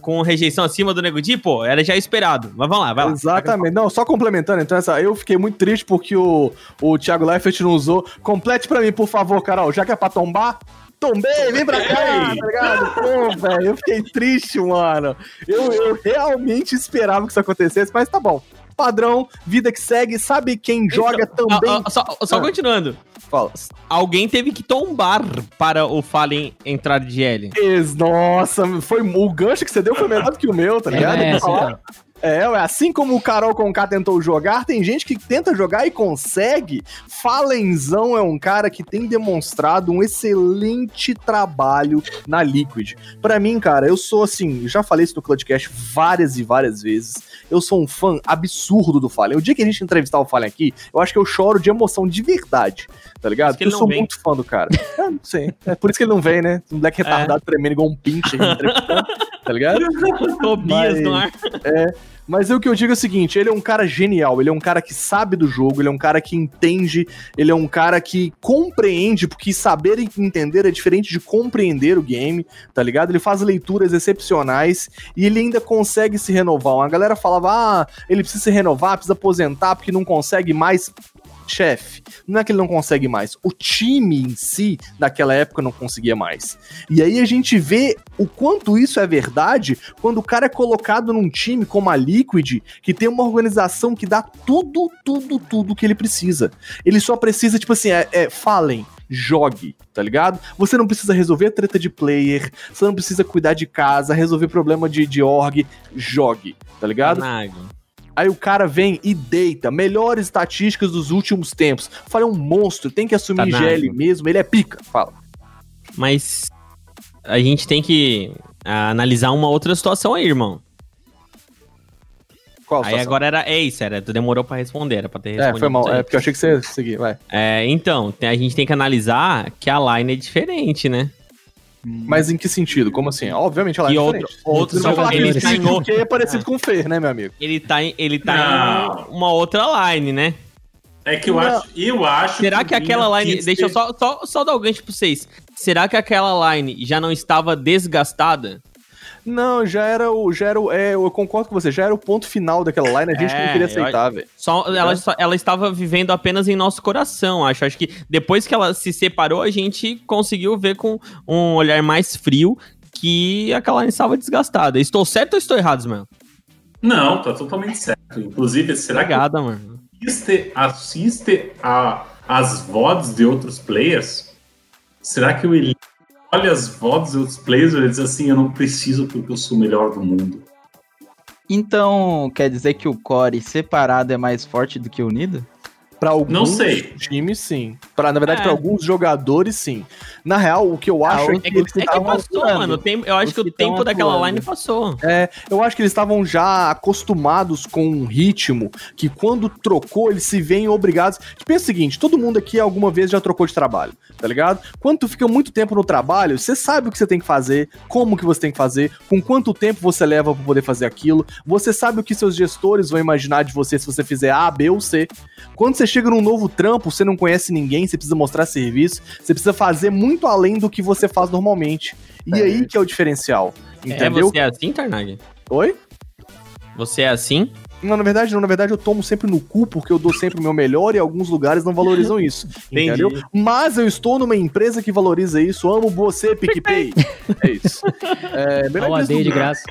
com rejeição acima do Nego Di, pô, era já esperado. Mas vamos lá, vai lá. Exatamente. Não, só complementando, então, essa, eu fiquei muito triste porque o, o Thiago Leifert não usou. Complete pra mim, por favor, Carol, já que é pra tombar. Tombei, vem pra cá, tá ligado? Pô, velho, eu fiquei triste, mano. Eu, eu realmente esperava que isso acontecesse, mas tá bom. Padrão, vida que segue. Sabe quem joga também? Ah, ah, só só Ah. continuando. Fala. Alguém teve que tombar para o Fallen entrar de. Ex- Nossa, foi o gancho que você deu foi melhor do que o meu, tá ligado? É, assim, então. É, assim como o Carol Conká tentou jogar, tem gente que tenta jogar e consegue. Falenzão é um cara que tem demonstrado um excelente trabalho na Liquid. Pra mim, cara, eu sou assim, já falei isso no Clutchcast várias e várias vezes. Eu sou um fã absurdo do Fallen. O dia que a gente entrevistar o Fallen aqui, eu acho que eu choro de emoção de verdade, tá ligado? Porque eu sou vem. muito fã do cara. É, não sei. É por isso que ele não vem, né? Um moleque retardado tremendo igual um pinche entrevistando, tá ligado? Tobias Mas- no ar. Mas o que eu digo é o seguinte, ele é um cara genial, ele é um cara que sabe do jogo, ele é um cara que entende, ele é um cara que compreende, porque saber e entender é diferente de compreender o game, tá ligado? Ele faz leituras excepcionais e ele ainda consegue se renovar. Uma galera falava, ah, ele precisa se renovar, precisa aposentar porque não consegue mais. Chefe, não é que ele não consegue mais, o time em si, naquela época, não conseguia mais. E aí a gente vê o quanto isso é verdade quando o cara é colocado num time como a Liquid, que tem uma organização que dá tudo, tudo, tudo que ele precisa. Ele só precisa, tipo assim, é, é, falem, jogue, tá ligado? Você não precisa resolver treta de player, você não precisa cuidar de casa, resolver problema de, de org, jogue, tá ligado? Nago. Aí o cara vem e deita. Melhores estatísticas dos últimos tempos. Fala, é um monstro, tem que assumir Tá GL mesmo, ele é pica. Fala. Mas a gente tem que ah, analisar uma outra situação aí, irmão. Qual Aí agora era. É isso, era. Tu demorou pra responder, era pra ter respondido. É, foi mal. É porque eu achei que você ia seguir, vai. É, então, a gente tem que analisar que a line é diferente, né? Mas em que sentido? Como assim? Obviamente ela é E diferente. outro- falar que ele tá em porque é parecido com o Fer, né, meu amigo? Ele tá em, ele tá Não. em uma outra line, né? É que eu Não. acho, eu acho Será que Vina aquela line. Deixa eu só, só, só dar o gancho pra vocês. Será que aquela line já não estava desgastada? Não, já era o. Já era o é, eu concordo com você, já era o ponto final daquela line, a gente É, não queria aceitar, velho. Só, ela, só- ela estava vivendo apenas em nosso coração, acho. Acho que depois que ela se separou, a gente conseguiu ver com um olhar mais frio que aquela line estava desgastada. Estou certo ou estou errado, mano? Não, tá totalmente certo. Inclusive, será que Obrigada, mano. assiste, assiste a, as VODs de outros players? Será que o Eli olha as VODs de outros players e ele diz assim, eu não preciso porque eu sou o melhor do mundo? Então, quer dizer que o core separado é mais forte do que unido? Pra alguns Não sei. times, sim. Pra, na verdade, É. pra alguns jogadores, sim. Na real, o que eu acho é os- que é eles É que passou, atuando. mano. o tempo- eu acho que o que tão tempo daquela atuando. line passou. É, eu acho que eles estavam já acostumados com um ritmo que quando trocou, eles se veem obrigados. Pensa o seguinte, todo mundo aqui alguma vez já trocou de trabalho, tá ligado? Quando tu fica muito tempo no trabalho, você sabe o que você tem que fazer, como que você tem que fazer, com quanto tempo você leva pra poder fazer aquilo, você sabe o que seus gestores vão imaginar de você se você fizer A, B ou C. Quando você chega num novo trampo, você não conhece ninguém, você precisa mostrar serviço, você precisa fazer muito além do que você faz normalmente. E É. aí que é o diferencial, É, entendeu? você é assim, Tarnag? Oi? Você é assim? Não, na verdade, não. Na verdade, eu tomo sempre no cu porque eu dou sempre o meu melhor e alguns lugares não valorizam isso. Entendi. entendeu? Mas eu estou numa empresa que valoriza isso. Amo você, PicPay. é isso. É, melhor uma empresa de mundo. graça.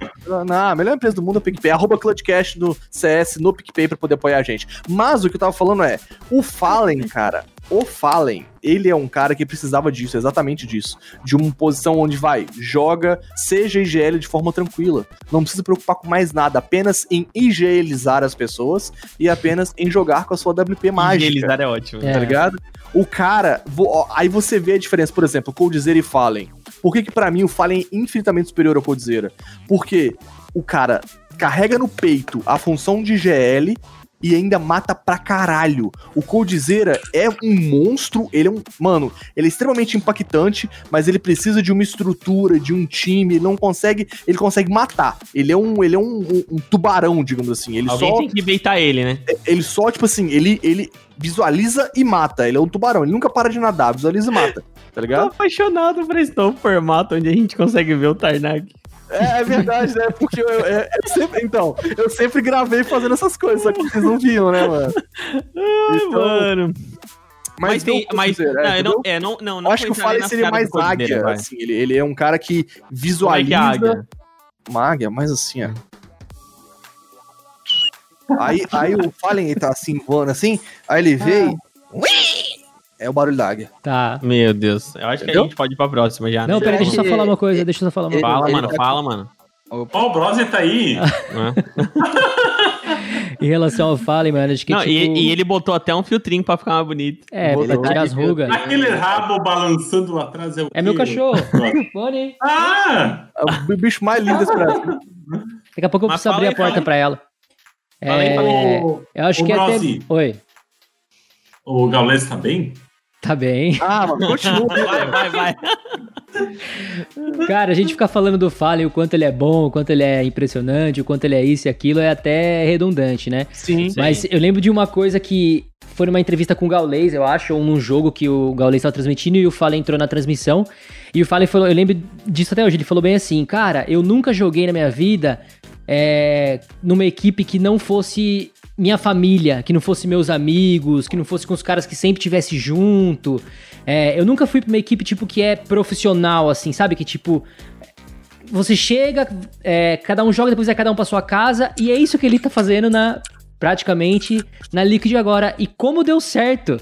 Não, a melhor empresa do mundo é o PicPay. Arroba ClutchCast no CS, no PicPay pra poder apoiar a gente. Mas o que eu tava falando é, o Fallen, cara, o Fallen, ele é um cara que precisava disso, exatamente disso. De uma posição onde vai, joga, seja IGL de forma tranquila. Não precisa se preocupar com mais nada, apenas em IGLizar as pessoas e apenas em jogar com a sua WP mágica Idealizar é ótimo. É. tá ligado? O cara, vo- ó, aí você vê a diferença, por exemplo, Coldzera e Fallen. Por que que pra mim o Fallen é infinitamente superior ao Coldzera? Porque o cara carrega no peito a função de GL e ainda mata pra caralho. O Coldzera é um monstro, ele é um, mano, ele é extremamente impactante, mas ele precisa de uma estrutura, de um time, ele não consegue, ele consegue matar. Ele é um, ele é um, um- um tubarão, digamos assim. Ele Alguém só tem que beitar ele, né? ele só, tipo assim, ele, ele visualiza e mata. Ele é um tubarão, ele nunca para de nadar, visualiza e mata. Tá Tô ligado? apaixonado por esse novo formato onde a gente consegue ver o Tarnag. É, é verdade, né? Porque eu, é- eu sempre. Então, eu sempre gravei fazendo essas coisas, só que vocês não viam, né, mano? Ai, Então, mano. Mas, Mas, tem. Mas. Coldzera, não, é, eu não, é, não, não, não Eu acho que o Fallen seria mais águia, vai. assim. Ele, ele é um cara que Como é visualiza. que é águia? Uma águia, mas assim, ó. Aí, aí o Fallen ele tá assim, voando assim, aí ele veio. É o barulho da águia. Tá. Meu Deus. Eu acho que Entendeu? a gente pode ir pra próxima já. Não, né? peraí, deixa eu só falar uma coisa, deixa eu só falar uma coisa. Fala, mano, tá- fala, mano. Ó, o Brother tá aí. Né? Em relação ao Fallen, mano, acho que Não, tipo... e, e ele botou até um filtrinho pra ficar mais bonito. É, pra botou tirar as rugas. Aquele rabo balançando lá atrás é o É meu cachorro. Bonnie. Ah! É o bicho mais lindo desse Brasil. Daqui a pouco eu Mas preciso abrir aí, a porta pra ela. Fala aí, É, fala aí. O, Eu acho Ô, que até... Brossi. Oi, o Gaules tá bem? Tá bem. Ah, mano, continua. Vai, vai, vai. Cara, a gente ficar falando do Fallen, o quanto ele é bom, o quanto ele é impressionante, o quanto ele é isso e aquilo, é até redundante, né? Sim. Mas eu lembro de uma coisa que foi numa entrevista com o Gaules, eu acho, ou num jogo que o Gaules estava transmitindo e o Fallen entrou na transmissão. E o Fallen falou, eu lembro disso até hoje, ele falou bem assim, cara, eu nunca joguei na minha vida é, numa equipe que não fosse minha família, que não fosse meus amigos, que não fosse com os caras que sempre tivesse junto. É, eu nunca fui pra uma equipe, tipo, que é profissional, assim, sabe? Que, tipo, você chega, é, cada um joga, depois vai cada um pra sua casa, e é isso que ele tá fazendo na praticamente na Liquid agora. E como deu certo,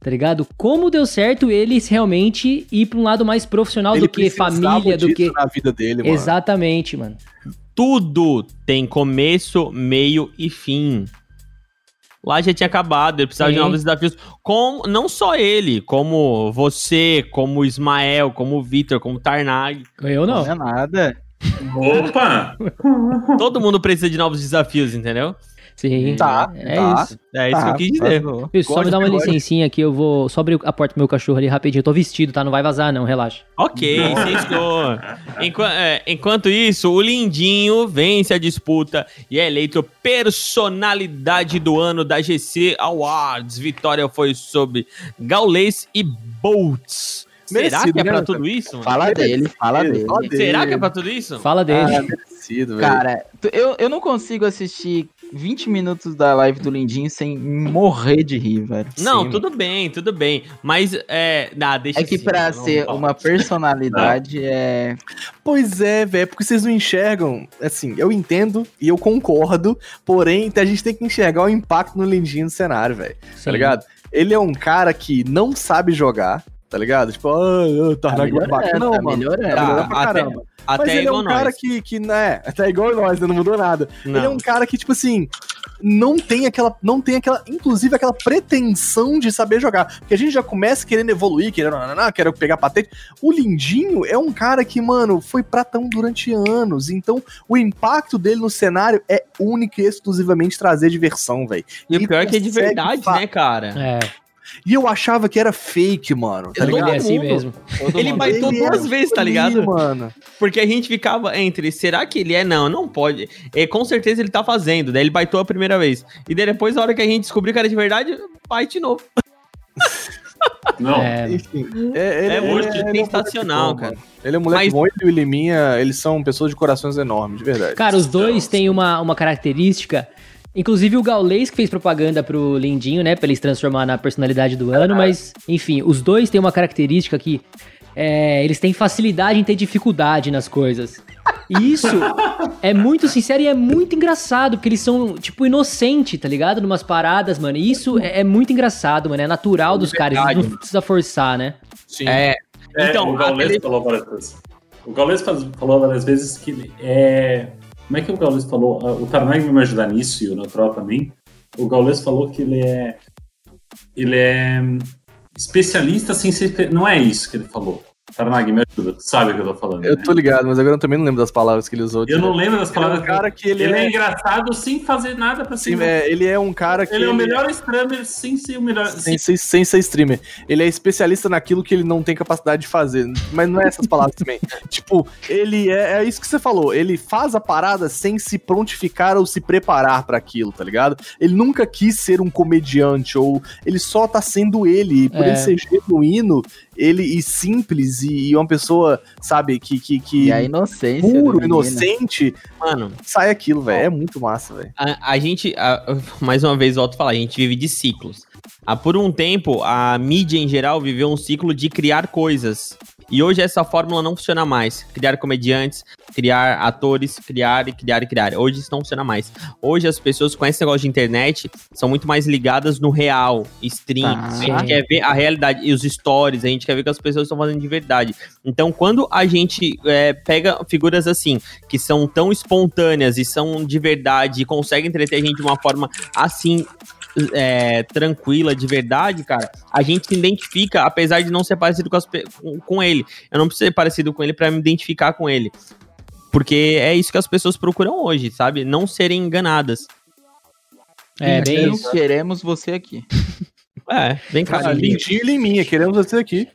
tá ligado? Como deu certo eles realmente ir pra um lado mais profissional do que família, do que. na vida dele, mano. Exatamente, mano. Tudo tem começo, meio e fim. Lá já tinha acabado, ele precisava de Sim. novos desafios. Com, não só ele, como você, como o Ismael, como o Vitor, como o Tarnag. Eu não. Não é nada. Opa! Todo mundo precisa de novos desafios, entendeu? Sim. Tá, É tá. isso. É isso que eu quis dizer. Isso, só me dá uma licencinha aqui, eu vou só abrir a porta pro meu cachorro ali rapidinho. Eu tô vestido, tá? Não vai vazar, não, relaxa. Ok, sextou. Enqua- é, enquanto isso, o Lindinho vence a disputa e é eleito personalidade do ano da GC Awards. Vitória foi sobre Gaules e Boltz. Será Merecido, que é pra tudo isso, mano? Fala dele, fala dele. Será que é pra tudo isso? Fala dele. Ah, merecido, velho. Cara, eu, eu não consigo assistir 20 minutos da live do Lindinho sem morrer de rir, velho. Não, Sim. tudo bem, tudo bem. Mas, é. Nah, deixa É que assim, pra não ser uma personalidade é. Pois é, velho, porque vocês não enxergam. Assim, eu entendo e eu concordo, porém a gente tem que enxergar o impacto no Lindinho no cenário, velho. Tá ligado? Ele é um cara que não sabe jogar, tá ligado? Tipo, ah, Tá Tarnag é melhorando, Não, tá mano. melhorando. Tá melhorando Tá, pra até- caramba. Até Mas ele é igual um cara nós. que, que, né, até igual nós, né, não mudou nada. Não. Ele é um cara que, tipo assim, não tem aquela, não tem aquela, inclusive aquela pretensão de saber jogar. Porque a gente já começa querendo evoluir, querendo, não, não, não, quero pegar patente. O Lindinho é um cara que, mano, foi pratão durante anos. Então, o impacto dele no cenário é único e exclusivamente trazer diversão, velho. E o pior é que é de verdade, né, cara? É, E eu achava que era fake, mano. Tá ele ligado? é assim mundo. mesmo. Todo Ele mundo- baitou Ele duas é vezes, tá ligado? mano. Porque a gente ficava entre, será que ele é? Não, não pode. É, com certeza ele tá fazendo. Daí ele baitou a primeira vez. E daí depois, a hora que a gente descobriu que era de verdade, bate de novo. Não. É, Enfim, é, ele, É muito ele um sensacional, moleque cara. mano. Ele é um moleque Mas- bom e o Liminha, eles são pessoas de corações enormes, de verdade. Cara, os dois têm uma, uma característica. Inclusive o Gaules que fez propaganda pro Lindinho, né? Pra ele se transformar na personalidade do ano, mas, enfim, os dois têm uma característica que é, eles têm facilidade em ter dificuldade nas coisas. E isso é muito sincero e é muito engraçado, porque eles são, tipo, inocentes, tá ligado? Numas paradas, mano. E isso é, é muito engraçado, mano. É natural dos caras, eles não precisa forçar, né? Sim. É. É, Então, o Gaules aquele- falou várias vezes. O Gaules faz- falou várias vezes que é. Como é que o Gaules falou? Ah, O Tarnag me ajudar nisso e o Natural também. O Gaules falou que ele é. Ele é especialista sem ser. Não é isso que ele falou. Tarnag, me ajuda. Tu sabe o que eu tô falando. Eu né? tô ligado, mas agora eu também não lembro das palavras que ele usou. Eu não lembro das Ele é palavras. um cara que ele, Ele é é... engraçado sem fazer nada pra Sim, cima. é, ele é um cara que. Ele é o melhor streamer sem ser o melhor. Sem, ser- sem ser streamer. Ele é especialista naquilo que ele não tem capacidade de fazer. Mas não é essas palavras também. tipo, ele é, é isso que você falou. Ele faz a parada sem se prontificar ou se preparar pra aquilo, tá ligado? Ele nunca quis ser um comediante, ou ele só tá sendo ele. E por É. ele ser genuíno, ele e simples, e, e uma pessoa, sabe, que. que, que E a inocência. puro, inocente, Mano, sai aquilo, velho. É muito massa, velho. a, a gente, a- mais uma vez, volto a falar, a gente vive de ciclos. Ah, por um tempo, a mídia em geral viveu um ciclo de criar coisas. E hoje essa fórmula não funciona mais. Criar comediantes, criar atores, criar e criar e criar. Hoje isso não funciona mais. Hoje as pessoas com esse negócio de internet são muito mais ligadas no real, stream. Tá. A gente quer ver a realidade e os stories, a gente quer ver o que as pessoas estão fazendo de verdade. Então, quando a gente é, pega figuras assim, que são tão espontâneas e são de verdade e conseguem entreter a gente de uma forma assim é, tranquila, de verdade, cara, a gente se identifica, apesar de não ser parecido com, as com- com ele. Eu não preciso ser parecido com ele pra me identificar com ele. Porque é isso que as pessoas procuram hoje, sabe? Não serem enganadas. É, bem Queremos- isso. Queremos você aqui. É, vem cá, Ah. Lentilha em minha, queremos você aqui.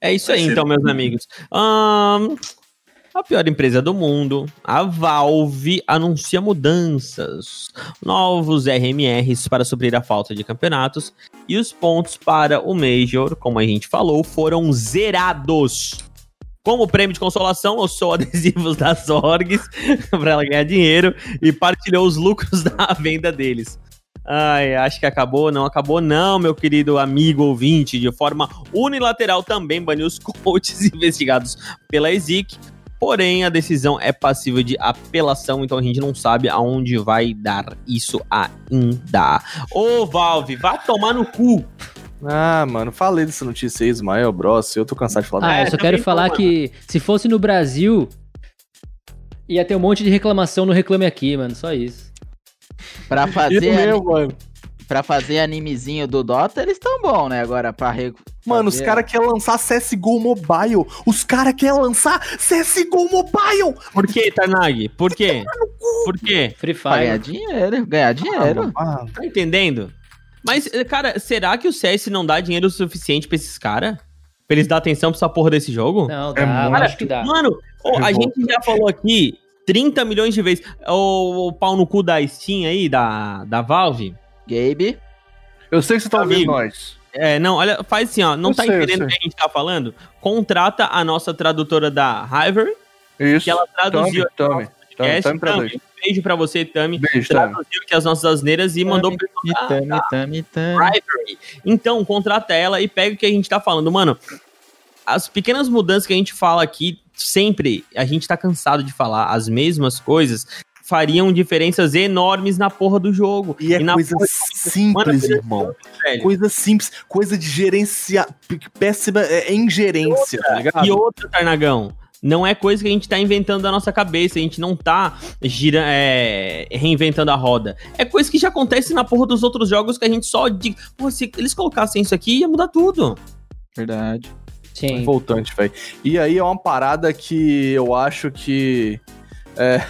É isso aí, então, meus amigos. Ahn, a pior empresa do mundo, a Valve, anuncia mudanças. Novos RMRs para suprir a falta de campeonatos. E os pontos para o Major, como a gente falou, foram zerados. Como prêmio de consolação, lançou adesivos das orgs para ela ganhar dinheiro e partilhou os lucros da venda deles. Ai, acho que acabou. Não acabou, não, meu querido amigo ouvinte. De forma unilateral também baniu os coaches investigados pela ESIC. Porém, a decisão é passível de apelação, então a gente não sabe aonde vai dar isso ainda. Ô, Valve, vá tomar no cu. Ah, mano, falei dessa notícia aí, Ismael Bros. Eu tô cansado de falar Ah, É, eu só também quero falar tô, que se fosse no Brasil, ia ter um monte de reclamação no Reclame Aqui, mano. Só isso. Pra fazer, meu, ani- mano. Pra fazer animezinho do Dota, eles tão bom, né? Agora, pra re... Mano, os caras querem lançar CSGO Mobile. Os caras querem lançar CSGO Mobile. Por quê, Tarnag? Por quê? Por quê? Free Pra ganhar Fire. dinheiro, ganhar dinheiro. Ah, Tá entendendo? Mas, eh, cara, será que o CS não dá dinheiro suficiente pra esses caras? Pra eles dar atenção pra essa porra desse jogo? Não, É dá, eu muito- acho que dá. Mano, ó, a gente já falou aqui 30 milhões de vezes. O, o pau no cu da Steam aí, da, da Valve. Gabe, eu sei que você tá ouvindo Amigo. nós. É, não, olha, faz assim, ó. Não Eu tá sei, entendendo o que a gente tá falando? Contrata a nossa tradutora da Hivery, Isso. que ela traduziu Tami, Tami. Tami. Tami. Tami, um beijo pra você, Tami. Beijo, Tami. Traduziu aqui as nossas asneiras e mandou pro pessoal da- Tami, Tami, Tami. Rivalry. Então, contrata ela e pega o que a gente tá falando. Mano, as pequenas mudanças que a gente fala aqui, sempre, a gente tá cansado de falar as mesmas coisas, fariam diferenças enormes na porra do jogo. E é na coisa porra- simples, Mano, irmão. velho. Coisa simples, coisa de gerenciar. Péssima é, é ingerência, tá ligado? E outra, Tarnagão, não é coisa que a gente tá inventando da nossa cabeça, a gente não tá gira, é, reinventando a roda. É coisa que já acontece na porra dos outros jogos que a gente só diz, pô, se eles colocassem isso aqui, ia mudar tudo. Verdade. Sim. Revoltante, velho. E aí é uma parada que eu acho que. É,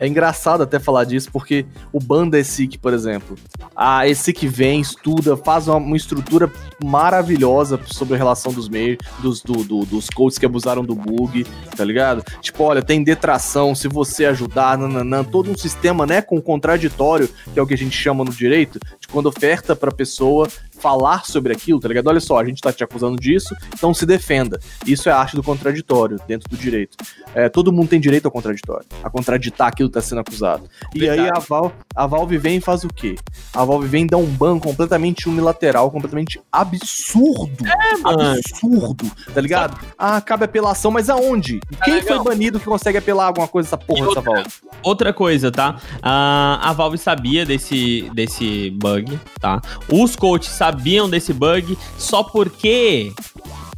é engraçado até falar disso, porque o Banda ESIC, por exemplo, a ESIC vem, estuda, faz uma, uma estrutura maravilhosa sobre a relação dos meios, dos, do, do- dos coaches que abusaram do bug, tá ligado? Tipo, olha, tem detração, se você ajudar, nananã, todo um sistema, né, com contraditório, que é o que a gente chama no direito, de quando oferta pra pessoa falar sobre aquilo, tá ligado? Olha só, a gente tá te acusando disso, então se defenda. Isso é a arte do contraditório, dentro do direito. É, todo mundo tem direito ao contraditório, a contraditar aquilo que tá sendo acusado. E aí a, Val, a Valve vem e faz o quê? A Valve vem e dá um ban completamente unilateral, completamente absurdo. mano. absurdo, tá ligado? Ah, cabe apelação, mas aonde? Quem foi banido que consegue apelar alguma coisa dessa porra dessa Valve? Outra coisa, tá? Ah, a Valve sabia desse, desse bug, tá? Os coaches sabiam desse bug, só porque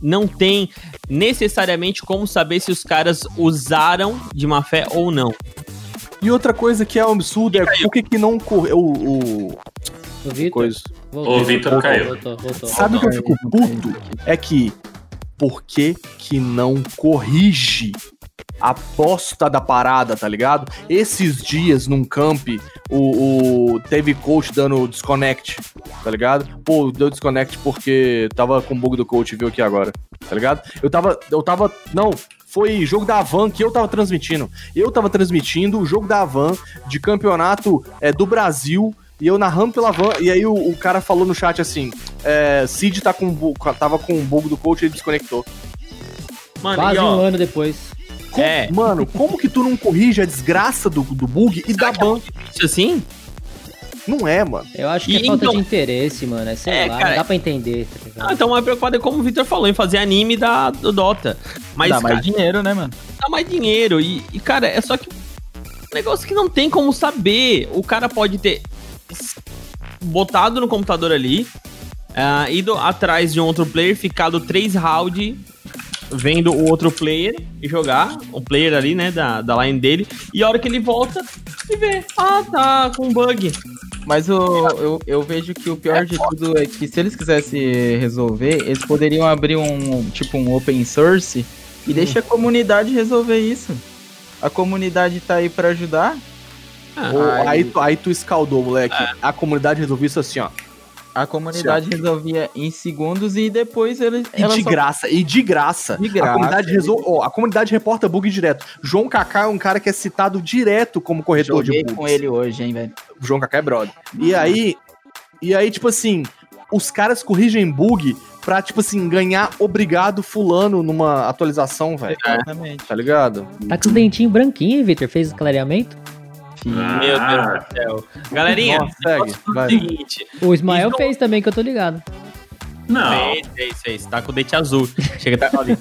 não tem necessariamente como saber se os caras usaram de má fé ou não. E outra coisa que é um absurdo é por que que não correu o, o O Vitor? O Vitor caiu. Voltou, voltou. Sabe o que eu fico puto? É que por que que não corrige a bosta da parada, tá ligado? Esses dias num camp, o, o teve coach dando desconnect, tá ligado? Pô, deu desconnect porque tava com bug do coach, viu aqui agora, tá ligado? Eu tava, eu tava, não, foi jogo da Avan que eu tava transmitindo. Eu tava transmitindo o jogo da Avan de campeonato é, do Brasil e eu narrando pela Van, e aí o, o cara falou no chat assim, é, Cid tá com, tava com o bug do coach e ele desconectou. Mano, Quase e ó, um ano depois. Como- É. Mano, como que tu não corrige a desgraça do, do bug e dá ban? isso assim? Não é, mano. Eu acho que E é falta então- de interesse, mano. É, sei É, lá, cara, não dá pra entender, tá ligado? Ah, então mais preocupado é como o Victor falou, em fazer anime da, do Dota. Mas, Dá mais cara, dinheiro, né, mano? dá mais dinheiro. E, e, cara, é só que. Um negócio que não tem como saber. O cara pode ter botado no computador ali, ah, ido atrás de um outro player, ficado três rounds vendo o outro player e jogar, o player ali, né, da, da line dele, e a hora que ele volta, e vê, ah, tá com bug. Mas o, eu, eu vejo que o pior de tudo é que se eles quisessem resolver, eles poderiam abrir um tipo um open source e deixa a comunidade resolver isso. A comunidade tá aí pra ajudar. Ou- Ai. aí, tu- aí tu escaldou, moleque. A comunidade resolveu isso assim, ó. A comunidade resolvia em segundos e depois eles. E de só- graça, e de graça. De graça. A comunidade, resol... ó, a comunidade reporta bug direto. João Kaká é um cara que é citado direto como corretor Joguei de bugs. com ele hoje, hein, velho. O João Kaká é brother. E aí, e aí, tipo assim, os caras corrigem bug pra, tipo assim, ganhar obrigado fulano numa atualização, velho. Exatamente. Tá ligado? Tá com os dentinhos branquinhos, hein, Victor? Fez o clareamento? Filho. Meu Ah, Deus do céu. Galerinha, Nossa, segue, o vai. seguinte, O Ismael Então- fez também, que eu tô ligado. Não. Fez, fez, fez. Tá com o dente azul. Chega tá ali.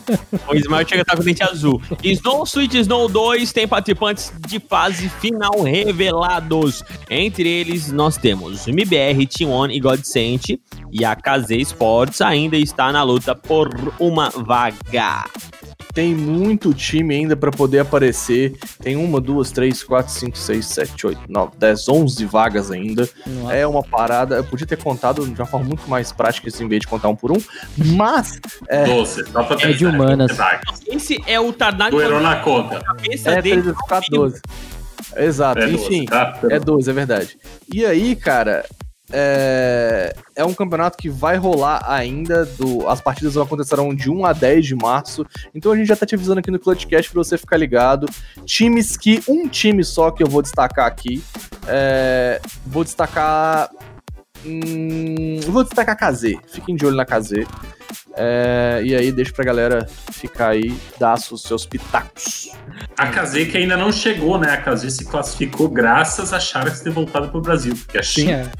O Ismael chega a tá com o dente azul. Snow Switch Snow 2 tem participantes de fase final revelados. Entre eles, nós temos MBR, T1 e Godsent. E a KZ Sports ainda está na luta por uma vaga. Tem muito time ainda pra poder aparecer. Tem uma, duas, três, quatro, cinco, seis, sete, oito, nove, dez, onze vagas ainda. Nossa. É uma parada. Eu podia ter contado de uma forma muito mais prática, assim, em vez de contar um por um. Mas, é, 12. Só pra É de humanas. Esse é o Tarnag Tu errou na conta. cabeça é dele. 3, 4, 12. Exato, É 12, enfim. tá? É 12, é verdade. E aí, cara, é, é um campeonato que vai rolar ainda. Do... As partidas acontecerão de 1 a 10 de março. Então a gente já tá te avisando aqui no Clutchcast pra você ficar ligado. Times que. Um time só que eu vou destacar aqui. é, Vou destacar. Hum, vou destacar a KZ. Fiquem de olho na KZ. É, e aí, deixa pra galera ficar aí, dar os seus pitacos. A KZ que ainda não chegou, né? A KZ se classificou graças a Sharks ter voltado pro Brasil. Porque a China É.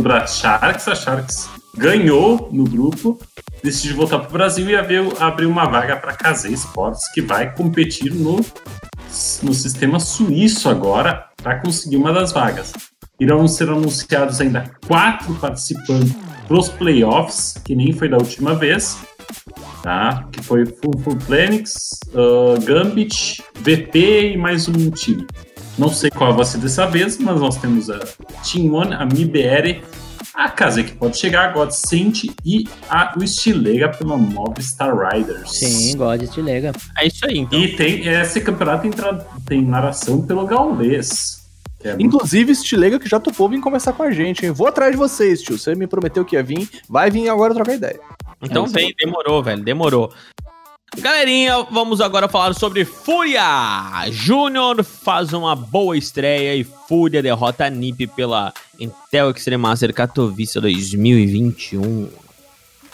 Bra- Sharks, a Sharks ganhou no grupo, decidiu voltar pro Brasil e abriu, abriu uma vaga para KZ Sports, que vai competir no, no sistema suíço agora para conseguir uma das vagas. Irão ser anunciados ainda quatro participantes pros playoffs, que nem foi da última vez, tá? Que foi Full Full Planix, uh, Gambit, VP e mais um time. Não sei qual vai ser dessa vez, mas nós temos a Team One, a MIBR, a Kaze que pode chegar, a Godsent e a, o Stilega pela Movistar Riders. Sim, God te lega. É isso aí, então. E tem, esse campeonato tem, tem narração pelo Gaules. É muito Inclusive, Stilega que já topou vir conversar com a gente, hein? Vou atrás de vocês, tio. Você me prometeu que ia vir, vai vir agora trocar ideia. Então É vem, demorou, velho, demorou. Galerinha, vamos agora falar sobre Fúria. Júnior faz uma boa estreia e Fúria derrota a NiP pela Intel Extreme Master Katowice 2021.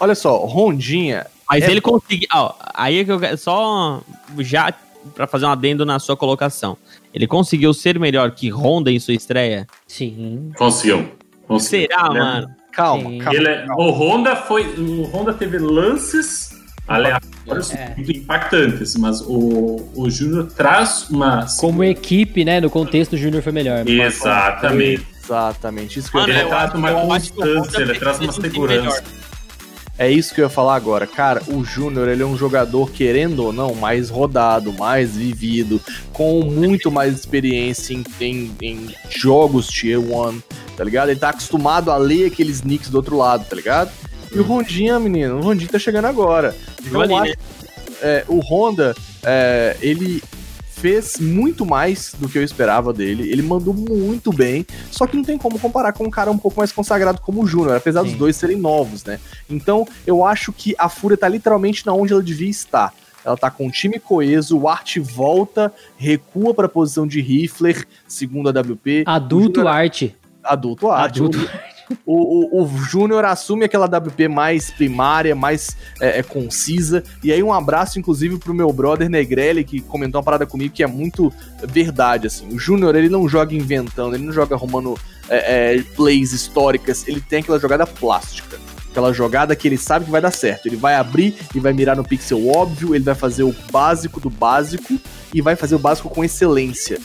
Olha só, Rondinha. Mas É ele conseguiu. ó, aí é que eu quero. Só já pra fazer um adendo na sua colocação. Ele conseguiu ser melhor que Honda em sua estreia? Sim. Conseguiu. Conseguiu. Será, Ele é- mano? Calma, Sim. calma. Ele é- o Honda foi. O Honda teve lances aleatórios É. muito impactantes, mas o, o Júnior traz uma. Como equipe, né, no contexto, o Júnior foi melhor. Exatamente. Exatamente, isso que eu Mano, eu traz acho- uma eu ele traz uma segurança. É isso que eu ia falar agora. Cara, o Júnior, ele é um jogador, querendo ou não, mais rodado, mais vivido, com muito mais experiência em, em, em jogos Tier 1, tá ligado? Ele tá acostumado a ler aqueles nicks do outro lado, tá ligado? E o Rondinha, menino, o Rondinha tá chegando agora. Então, ali, acho, é, o Honda, é, ele fez muito mais do que eu esperava dele. Ele mandou muito bem, só que não tem como comparar com um cara um pouco mais consagrado como o Júnior, apesar dos Sim. dois serem novos, né? Então, eu acho que a Fúria tá literalmente na onde ela devia estar. Ela tá com um time coeso, o Art volta, recua pra posição de Rifler, segundo a WP. Adulto Júnior- arte. Adulto Art. Adulto. O, o, o Júnior assume aquela WP mais primária, mais é, é, concisa. E aí, um abraço, inclusive, pro meu brother Negrelli, que comentou uma parada comigo que é muito verdade, assim. O Júnior, ele não joga inventando, ele não joga arrumando é, é, plays históricas, ele tem aquela jogada plástica. Aquela jogada que ele sabe que vai dar certo. Ele vai abrir e vai mirar no pixel óbvio, ele vai fazer o básico do básico e vai fazer o básico com excelência.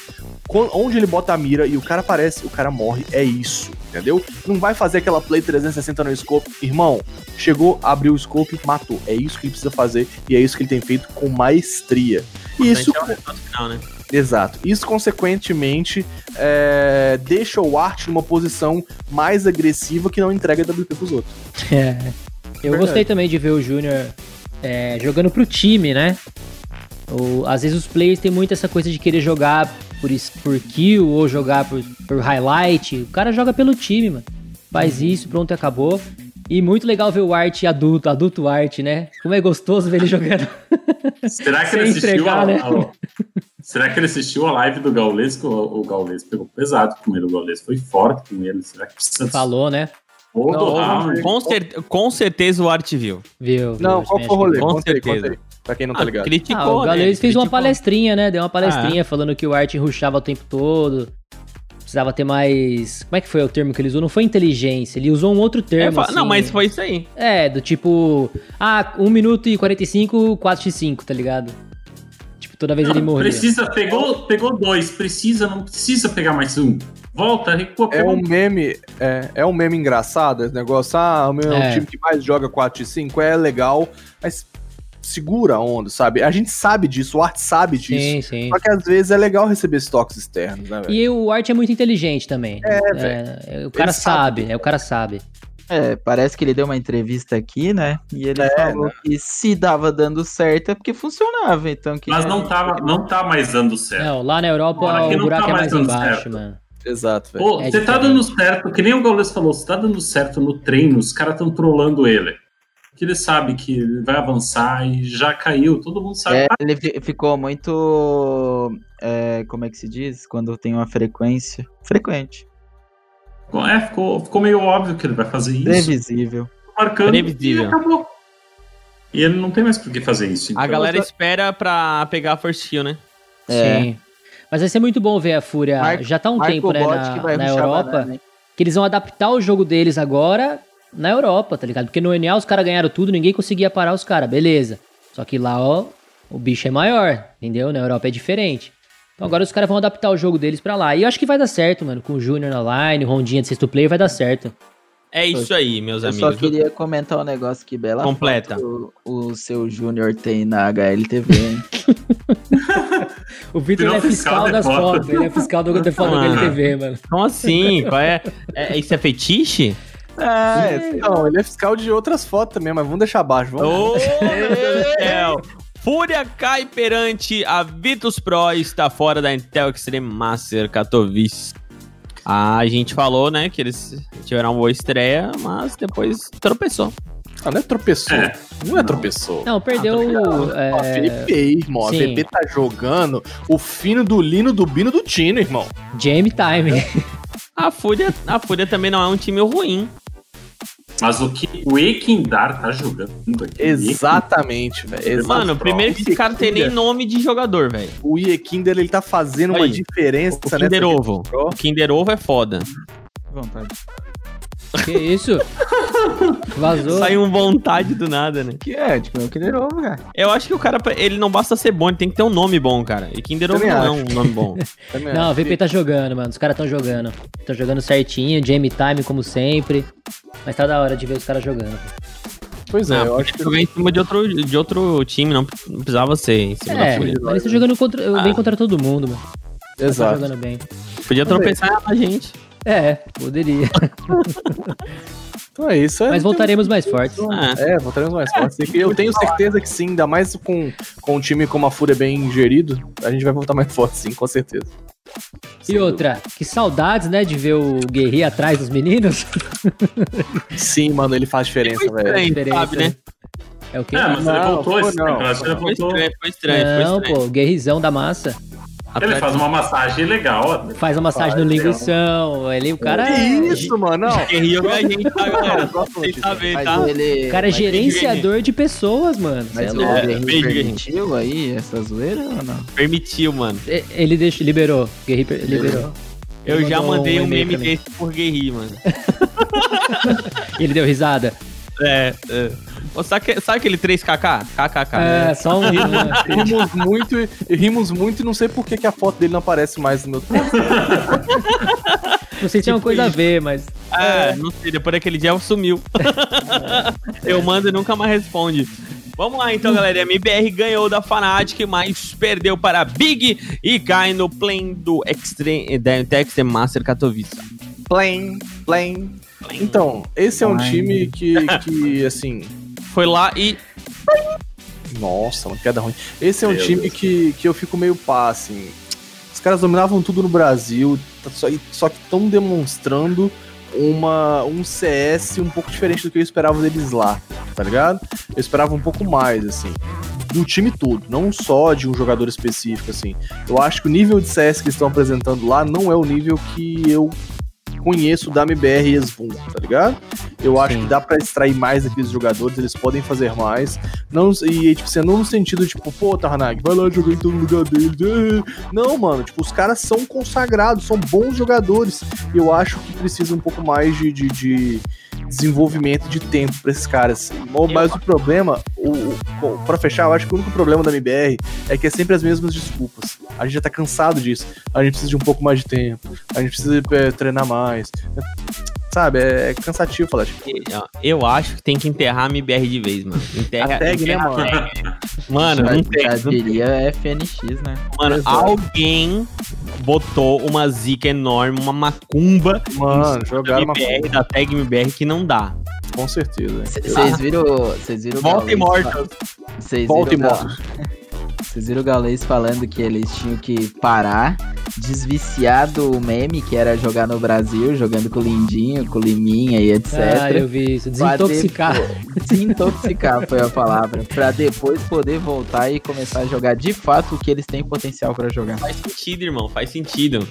Onde ele bota a mira e o cara aparece, o cara morre. É isso, entendeu? Não vai fazer aquela play 360 no scope. Irmão, chegou, abriu o scope, matou. É isso que ele precisa fazer e é isso que ele tem feito com maestria. E isso, é final, né? Exato. Isso, consequentemente, é, deixa o Art numa posição mais agressiva que não entrega WP pros outros. É. Eu Verdade. gostei também de ver o Júnior é, jogando pro time, né? Às vezes os players têm muito essa coisa de querer jogar por, por kill ou jogar por, por highlight. O cara joga pelo time, mano. Faz isso, pronto, acabou. E muito legal ver o Art adulto, adulto Art, né? Como é gostoso ver ele jogando. Será que ele assistiu entregar, a, né? a- Será que ele assistiu a live do Gaules? Que o, o Gaules pegou pesado com ele. O Gaules foi forte com ele. Será que precisa Falou, né? Não, round? Com, cer- com certeza o Art viu. Viu? viu, Não, qual foi o rolê? Com certeza. conta aí. Pra quem não tá Ah, ligado. criticou, Ah, o né? Galês fez uma Criticou. palestrinha, né? Deu uma palestrinha falando que o Art rushava o tempo todo. Precisava ter mais. Como é que foi o termo que ele usou? Não foi inteligência, ele usou um outro É, termo. fa- assim, Não, mas foi isso aí. É, do tipo. Ah, 1 minuto e 45, 4x5, tá ligado? Tipo, toda vez ele Não, morria. precisa, pegou, pegou dois. Precisa, não precisa pegar mais um. Volta, recua, É um meme, é, é um meme engraçado esse negócio. Ah, o meu É. time que mais joga 4 e 5 é legal, mas segura a onda, sabe? A gente sabe disso, o Art sabe disso. Sim, sim. Só que às vezes é legal receber esses toques externos, né, velho? E o Art é muito inteligente também. É, velho. o cara Ele sabe. sabe, é, o cara sabe. É, parece que ele deu uma entrevista aqui, né? E ele É, falou que se dava dando certo é porque funcionava. Então que Mas não, tava, não tá mais dando certo. Não, lá na Europa Bora, aqui o não buraco tá é mais mais dando embaixo, certo. mano. Exato, velho. Pô, É você tá diferente. dando certo, que nem o Gaules falou, você tá dando certo no treino, os caras estão trolando ele. Que ele sabe que vai avançar e já caiu, todo mundo sabe. É, ele fi- ficou muito. é, como é que se diz? Quando tem uma frequência. Frequente. É, ficou, ficou meio óbvio que ele vai fazer isso. Previsível. Marcando Previsível. e acabou. E ele não tem mais por que fazer isso. A então- galera espera pra pegar a first kill, né? É. Sim. Mas vai ser muito bom ver a Fúria. Marco- já tá um Marco tempo, né, na, na Europa. banana, que eles vão adaptar o jogo deles agora na Europa, tá ligado? Porque no NA os caras ganharam tudo, ninguém conseguia parar os caras, beleza. Só que lá, ó, o bicho é maior, entendeu? Na Europa é diferente. Então agora os caras vão adaptar o jogo deles pra lá. E eu acho que vai dar certo, mano. Com o Júnior na line, Rondinha de sexto player, vai dar certo. É isso aí, meus Eu amigos. só queria comentar um negócio que bela Completa. foto o, o seu Júnior tem na HLTV, hein? O Vitor é fiscal fiscal de das foto. fotos. Ele é fiscal do da foto do Ah. LTV, mano. Como assim? Qual é? É- Isso é fetiche? É, não, ele é fiscal de outras fotos também, mas vamos deixar abaixo. Vamos... Ô, meu Deus do céu! Fúria cai perante a Vitus Pro e está fora da Intel Extreme Master Katowice. A gente falou, né, que eles tiveram uma boa estreia, mas depois tropeçou. Ah, não é tropeçou. É. Não é tropeçou. Não, perdeu. é, A VP, irmão. A sim. VP tá jogando o fino do lino do bino do Tino, irmão. Jamie Time. A Fúria, a Fúria também não é um time ruim. Mas o que o Ekindar tá jogando aqui. Exatamente, velho. Mano, primeiro que esse cara tem nem nome de jogador, velho. O IE Kinder, ele tá fazendo uma Aí, diferença O Kinder nessa Ovo. O Kinder Ovo é foda. Vontade. Que isso? Vazou. Saiu um vontade do nada, né? Que é, tipo, eu queria novo, cara. Eu acho que o cara, ele não basta ser bom, ele tem que ter um nome bom, cara. E Kinder Ovo não é um nome bom. Não, o. VP tá jogando, mano. Os caras tão jogando. Tão jogando certinho, Jamie Time como sempre. Mas tá da hora de ver os caras jogando. Pois é, Não, eu acho que jogar em cima de outro, de outro time, não, precisava ser em cima da É, Fúria. mas eles estão jogando contra, Ah. bem contra todo mundo, mano. Tá Exato. jogando bem. Podia tropeçar na gente. É, poderia. Então é isso. é- Mas voltaremos mais fortes. Ah, É, voltaremos mais fortes. Eu tenho certeza que sim, ainda mais com, com um time como a Fúria bem gerido, a gente vai voltar mais forte, sim, com certeza. E outra, que saudades, né, de ver o Guerri atrás dos meninos. Sim, mano, ele faz diferença, Foi velho. estranho, Diferença, sabe, né? É o quê? É, mas ele Não, voltou foi esse não, foi ele não. Foi voltou. estranho, foi estranho, Não, foi estranho. pô, Guerrizão da massa. Ele faz uma massagem legal. ó. Faz uma massagem no linguição. Ele, o cara Que é. isso, mano? Não. Com a gente, tá, galera? Vocês sabem, tá? ele. O cara é gerenciador de pessoas, mano. Mas é o louco. Guerri beijo, Guerri. permitiu aí essa zoeira ou não? Permitiu, mano. Ele deixou, liberou. Guerri liberou. Eu já mandei um um meme desse por Guerri, mano. Ele deu risada. É, é. Ô, Sabe, sabe aquele 3KK? KKK. É, só um. Rimos muito e e rimos muito e não sei por que, que a foto dele não aparece mais no meu Não sei se tem uma coisa a ver, mas. É, não sei, depois daquele dia sumiu. eu mando e nunca mais responde. Vamos lá então, galera. MBR ganhou da Fnatic, mas perdeu para a Big e cai no play do Extreme, da Extreme Master Katowice. Plain, plain. Então, esse é um time que, que, assim, Foi lá e. Nossa, uma piada ruim. Esse é um Meu time Deus. que, que eu fico meio pá, assim. Os caras dominavam tudo no Brasil, tá só, só que estão demonstrando uma, um CS um pouco diferente do que eu esperava deles lá, tá ligado? Eu esperava um pouco mais, assim. Do time todo, não só de um jogador específico, assim. Eu acho que o nível de CS que eles estão apresentando lá não é o nível que eu conheço da MBR e Esbum, tá ligado? Eu acho Sim. que dá pra extrair mais daqueles jogadores, eles podem fazer mais. Não, e, tipo, assim, não no sentido, tipo, pô, Tarnag, vai lá jogar em todo lugar deles. eh. Não, mano, tipo, os caras são consagrados, são bons jogadores. Eu acho que precisa um pouco mais de, de, de desenvolvimento de tempo pra esses caras. O- Mas o problema, o, o, pra fechar, eu acho que o único problema da MBR é que é sempre as mesmas desculpas. A gente já tá cansado disso. A gente precisa de um pouco mais de tempo. A gente precisa é, treinar mais. Sabe, é, é cansativo falar, tipo, Eu acho que tem que enterrar a MBR de vez, mano. Enterra, A tag, né, enterra a mano? tag. Mano, não tem. já diria FNX, né? Mano, Exato. alguém botou uma zica enorme, uma macumba mano, da jogaram uma MBR, da tag MBR que não dá. com certeza. Vocês viram. Vocês viram o Volta e mortos. Vocês Volta e viram o Ga- mortos. Vocês viram o Galês falando que eles tinham que parar, desviciar do meme que era jogar no Brasil, jogando com o Lindinho, com o Liminha e etc. Ah, eu vi isso. Desintoxicar. depois- Desintoxicar foi a palavra. Pra depois poder voltar e começar a jogar de fato o que eles têm potencial pra jogar. Faz sentido, irmão, faz sentido.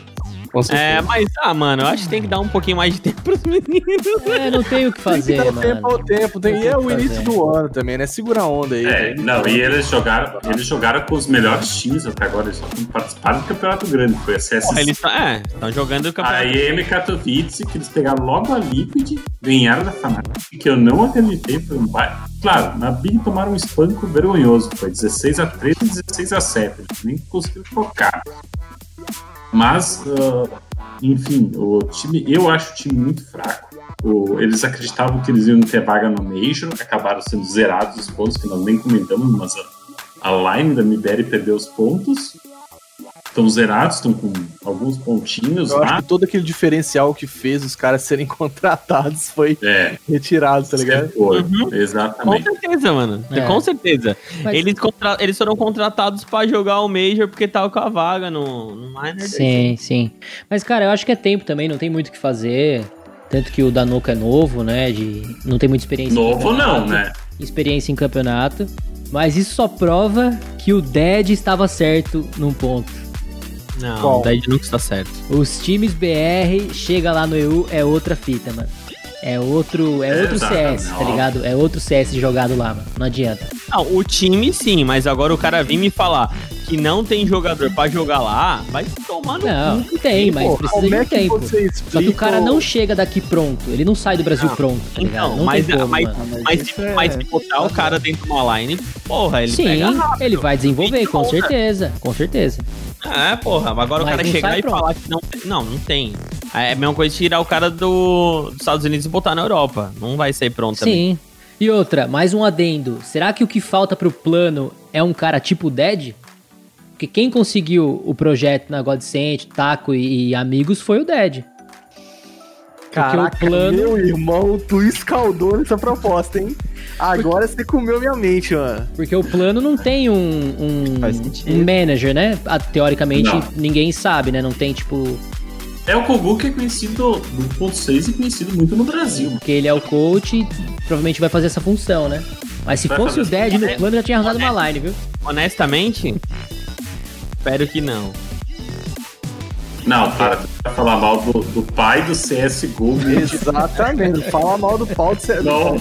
Com certeza. É, mas, ah, mano, eu acho que tem que dar um pouquinho mais de tempo pros meninos. É, não tem o que fazer, tem que dar tempo mano. ao tempo. Tem, e é o início fazer. do ano também, né? Segura a onda aí. É, né? não, e eles jogaram, eles jogaram com os melhores times até agora, eles só participaram do campeonato grande, foi a CSC. Porra, eles estão é, estão jogando o A campeonato. EM Katowice, que eles pegaram logo a Liquid, ganharam da Fnatic, que eu não acreditei. Foi um baita. Claro, na Big tomaram um espanco vergonhoso, foi 16 a 13 e 16 a 7, eles nem conseguiram tocar. Mas, ah, enfim, o time, eu acho o time muito fraco. O- eles acreditavam que eles iam ter vaga no Major, acabaram sendo zerados os pontos, que nós nem comentamos, mas a, a line da MBR perdeu os pontos. Estão zerados, estão com alguns pontinhos Eu lá. acho que todo aquele diferencial que fez os caras serem contratados foi É, retirado, tá ligado? foi, Com exatamente. certeza, mano. É. Com certeza. Mas- Eles, contra- eles foram contratados pra jogar o Major porque tava com a vaga no, no Minor. Sim, sim. Mas, cara, eu acho que é tempo também, não tem muito o que fazer. Tanto que o Danuka é novo, né? De, não tem muita experiência. em Novo não, né? Experiência em campeonato. Mas isso só prova que o Dead estava certo num ponto. Não, Qual? Dead nunca está certo. Os times BR, chega lá no EU, é outra fita, mano. É outro, é É, outro exatamente. CS, tá ligado? É outro CS jogado lá, mano. Não adianta. Não, o time sim, mas agora o cara vir me falar que não tem jogador pra jogar lá, vai tomar no Não, cu. tem, mas Pô, precisa como de é um que tempo. você explica Só que o cara não chega daqui pronto. Ele não sai do Brasil Não, pronto, tá ligado? então, não mas- tem como, mas-. Mas, se, é- mas se botar o cara dentro de uma line, porra, ele Sim, ele vai desenvolver, com volta. certeza. Com certeza. É, porra, agora Mas o cara chegar e pronto. falar que não tem. Não, não tem. É a mesma coisa de tirar o cara do, dos Estados Unidos e botar na Europa. Não vai sair pronto também. Sim. E outra, mais um adendo. Será que o que falta pro plano é um cara tipo Dead? Porque quem conseguiu o projeto na Godsend, Taco e, e amigos foi o Dead. Caraca, o plano- meu irmão, tu escaldou nessa proposta, hein? Agora você comeu minha mente, mano. Porque o plano não tem um, um, um manager, né? Ah, Teoricamente, Não. ninguém sabe, né? Não tem, tipo... É o Kogu que é conhecido no ponto 6 e conhecido muito no Brasil. Porque ele é o coach e provavelmente vai fazer essa função, né? Mas se Vai fosse o Dead no plano, já tinha arrumado uma line, viu? Honestamente, espero que não. Não, para de falar mal do, do pai do CSGO. Exatamente. Fala mal do pau de CS. Não,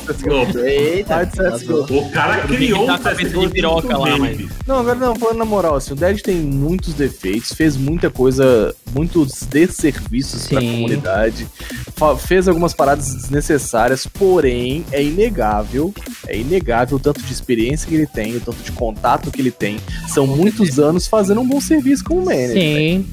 Eita, Pai de CSGO. O cara criou a cabeça CSGO de piroca lá, mas-. Não, agora não, falando na moral, assim, o Dead tem muitos defeitos, fez muita coisa, muitos desserviços pra Sim. comunidade, fa- fez algumas paradas desnecessárias, porém, é inegável, é inegável o tanto de experiência que ele tem, o tanto de contato que ele tem. São muitos anos fazendo um bom serviço como manager. Sim.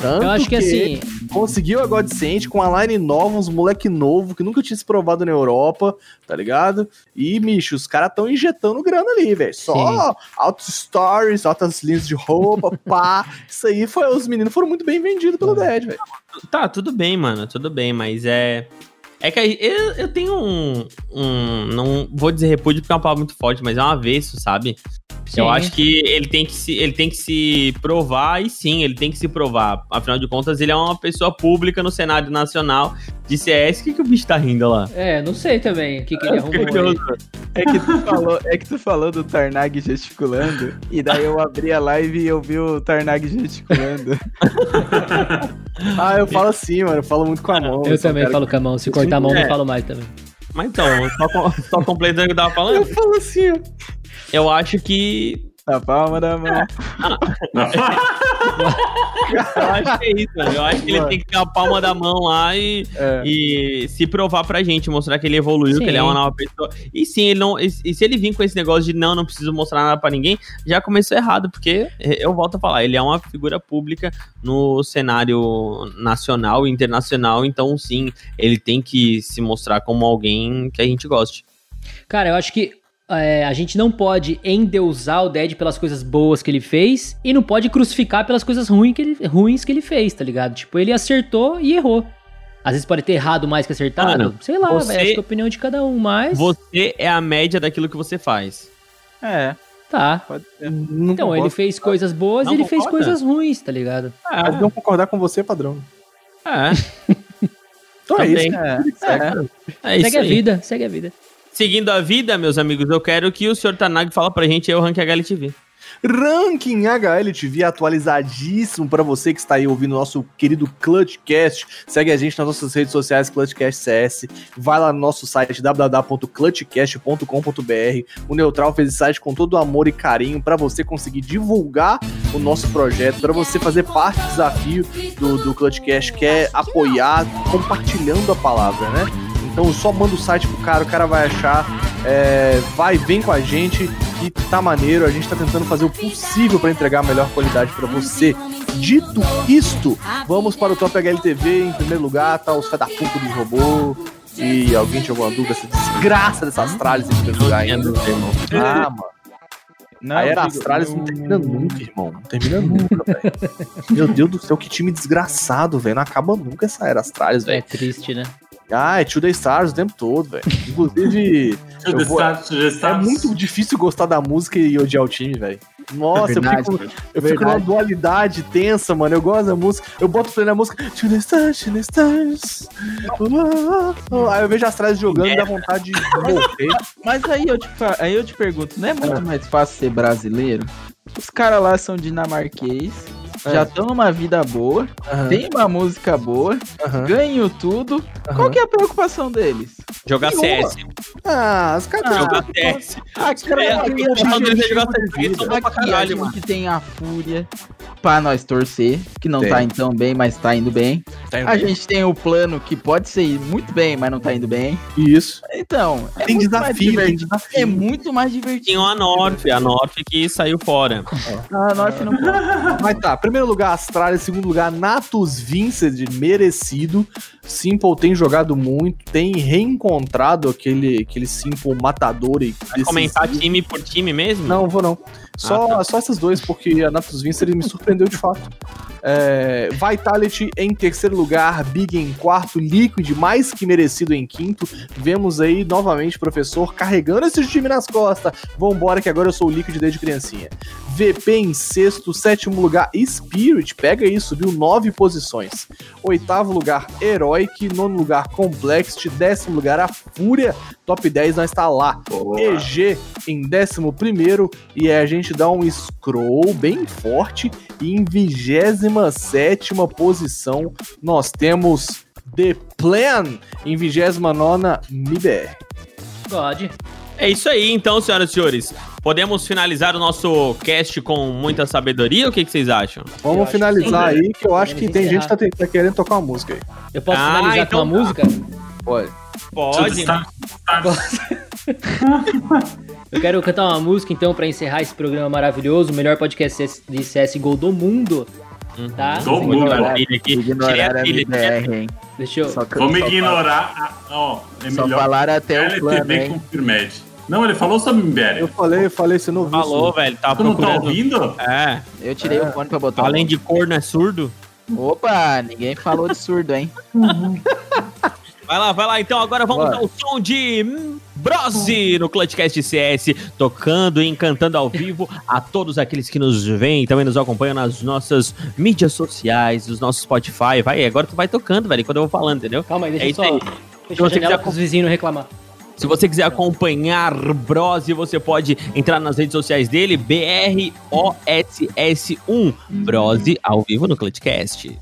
Tanto Eu acho que assim, conseguiu a Godsend com a line nova, uns moleque novo que nunca tinha se provado na Europa, tá ligado? E, bicho, os caras tão injetando grana ali, velho. Só altos stories, altas linhas de roupa, pá. Isso aí foi. Os meninos foram muito bem vendidos pelo Dead, velho. Tá, tudo bem, mano, tudo bem, mas é. É que aí eu, eu tenho um, um. Não vou dizer repúdio porque é uma palavra muito forte, mas é um avesso, sabe? sim. Eu acho que ele tem que, se, ele tem que se provar, e sim, ele tem que se provar. Afinal de contas, ele é uma pessoa pública no cenário nacional de CS. O que, que o bicho tá rindo lá? É, não sei também o que, que ele arrumou. aí. É que, tu falou, é que tu falou do Tarnag gesticulando, e daí eu abri a live e eu vi o Tarnag gesticulando. Ah, eu falo assim, mano. Eu falo muito com a mão. Eu também cara falo com a mão. Se cortar a mão, É. não falo mais também. Mas então, só, com- só completando o que eu tava falando, Eu falo assim, ó. eu acho que. Na palma da mão. Eu acho que é isso, mano. Eu acho que ele tem que ter a palma da mão lá e. É. e se provar pra gente, mostrar que ele evoluiu, Sim. que ele é uma nova pessoa. E sim, ele não. E, e se ele vir com esse negócio de não, não preciso mostrar nada pra ninguém, já começou errado, porque eh, eu volto a falar, ele é uma figura pública no cenário nacional e internacional, então sim, ele tem que se mostrar como alguém que a gente goste. Cara, eu acho que é, a gente não pode endeusar o Dead pelas coisas boas que ele fez e não pode crucificar pelas coisas ruins que ele, ruins que ele fez, tá ligado? Tipo, ele acertou e errou. Às vezes pode ter errado mais que acertado. Mano, Sei lá, você- velho, acho que é a opinião de cada um, mas. Você é a média daquilo que você faz. É, Tá. pode ser. Não Então, ele fez coisas boas Não e ele fez concorda? coisas ruins, tá ligado? Mas não concordar com você, padrão. É, Então é isso. É, é. é isso segue a aí. vida, segue a vida. Seguindo a vida, meus amigos, eu quero que o Sr. Tanag fala pra gente aí o rank HLTV. Ranking HLTV atualizadíssimo para você que está aí ouvindo o nosso querido Clutchcast. Segue a gente nas nossas redes sociais, Clutchcast CS. Vai lá no nosso site www.clutchcast.com.br. O Neutral fez esse site com todo amor e carinho para você conseguir divulgar o nosso projeto, para você fazer parte do desafio do, do Clutchcast, que é apoiar compartilhando a palavra, né? Então só manda o site pro cara, o cara vai achar, é, vai, vem com a gente, que tá maneiro, a gente tá tentando fazer o possível para entregar a melhor qualidade para você. Dito isto, vamos para o Top HLTV, em primeiro lugar tá os fé da puta do robô, e alguém tinha alguma dúvida, essa desgraça dessa Astralis em primeiro lugar ainda. Ah, mano. Não, a Era Astralis não termina nunca, irmão. Não termina nunca, velho. Meu Deus do céu, que time desgraçado, velho. Não acaba nunca essa Era Astralis, É velho. triste, né? Ah, é Two Day Stars o tempo todo, velho. Inclusive, eu vou- é muito difícil gostar da música e odiar o time, velho. Nossa, eu Verdade, fico, eu fico numa dualidade tensa, mano. Eu gosto da música. Eu boto play na música. To the stars, to the stars. Uh, Aí eu vejo as trás jogando e dá vontade de morrer. Mas aí eu, te, aí eu te pergunto, não é muito mais fácil ser brasileiro? Os caras lá são dinamarquês, É. já estão numa vida boa, Aham, tem uma música boa, aham, ganham tudo. Qual aham. que é a preocupação deles? Jogar Nenhuma. CS. Ah, os caras Ah, Jogar CS. Aqui, É, aqui, aqui, é aqui a mano. tem a Fúria pra nós torcer, que não Tem. tá indo tão bem, mas tá indo bem. Tem- A gente tem o plano que pode ser muito bem, mas não tá indo bem. Isso. Então, é Tem muito mais desafio, tem desafio. É muito mais divertido. Tinha a North, a North que saiu fora. Ah, nós não Mas tá, primeiro lugar Astralis, segundo lugar Natus Vincent, merecido. Simple tem jogado muito, tem reencontrado aquele, aquele Simple matador e Vai comentar time por time mesmo? Não, vou não. Só, Ah, só esses dois, porque a Natus Vincent me surpreendeu de fato. É, Vitality em terceiro lugar, Big em quarto, Liquid mais que merecido em quinto. Vemos aí novamente o professor carregando esse time nas costas. Vambora que agora eu sou o Liquid desde criancinha. VP em sexto, sétimo lugar, Spirit, pega aí, subiu nove posições. Oitavo lugar, Heroic, nono lugar, Complexity, décimo lugar, a Fúria, top 10 nós está lá. EG em décimo primeiro, e aí a gente dá um scroll bem forte, e em vigésimo 27 posição, nós temos The Plan em 29 MIBR. Pode. É isso aí, então, senhoras e senhores. Podemos finalizar o nosso cast com muita sabedoria? O que, que vocês acham? Vamos finalizar sim. aí, que eu acho que tem encerrar. gente que tá, tá querendo tocar uma música aí. Eu posso Ah, finalizar então com uma tá. música? Pode. Pode. Tá- Eu quero cantar uma música, então, pra encerrar esse programa maravilhoso, o melhor podcast de CSGO do mundo. Tá? Do mundo. ignorar. A MBR, hein? Deixa eu. Só, Vamos só ignorar. a- Ó, é Só melhor. falar até o plano, hein? com Firmed. Não, ele falou sobre Mbere. Eu falei, eu falei, você não viu. Falou, velho. Tava Tu não tá procurando. ouvindo? É. Eu tirei o fone pra botar. Além de corno, é surdo. Opa, ninguém falou de surdo, hein? Vai lá, vai lá. Então agora vamos Bora. dar o som de Brose no Clutchcast CS, tocando e encantando ao vivo a todos aqueles que nos veem e também nos acompanham nas nossas mídias sociais, nos nossos Spotify. Vai, agora tu vai tocando, velho, quando eu vou falando, entendeu? Calma aí, deixa É eu só. Deixa Se a você janela quiser- pros vizinhos não reclamar. Se você quiser acompanhar Brose, você pode entrar nas redes sociais dele, BROSS1, Brose ao vivo no Clutchcast.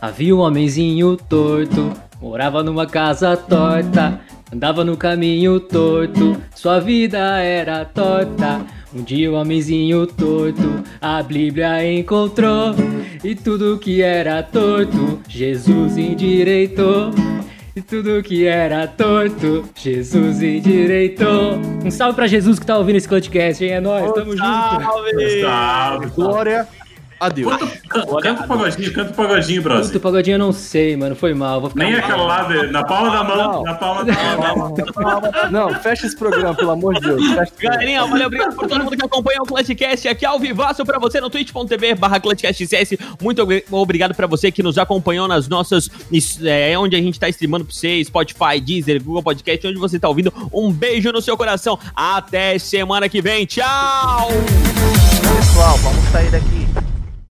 Havia um homenzinho torto, morava numa casa torta, andava no caminho torto, sua vida era torta. Um dia o homenzinho torto a Bíblia encontrou, e tudo que era torto, Jesus endireitou. E tudo que era torto, Jesus endireitou. Um salve pra Jesus que tá ouvindo esse podcast, hein? É nóis, tamo junto. Salve! Salve. Glória a Deus. Quanto- can- Canta o pagodinho, canta o pagodinho, Puta, brother. o pagodinho eu não sei, mano. Foi mal. Vou ficar Nem mal. aquela lá, de- na palma da mão, Não. na palma da mão. Não, fecha esse programa, pelo amor de Deus. Galerinha, valeu, obrigado por todo mundo que acompanha o Clutchcast aqui ao vivaço pra você no twitch.tv barra ClutchCastCS. Muito obri- obrigado pra você que nos acompanhou nas nossas, is- é, onde a gente tá streamando pra você, Spotify, Deezer, Google Podcast, onde você tá ouvindo. Um beijo no seu coração. Até semana que vem. Tchau! Pessoal, vamos sair daqui.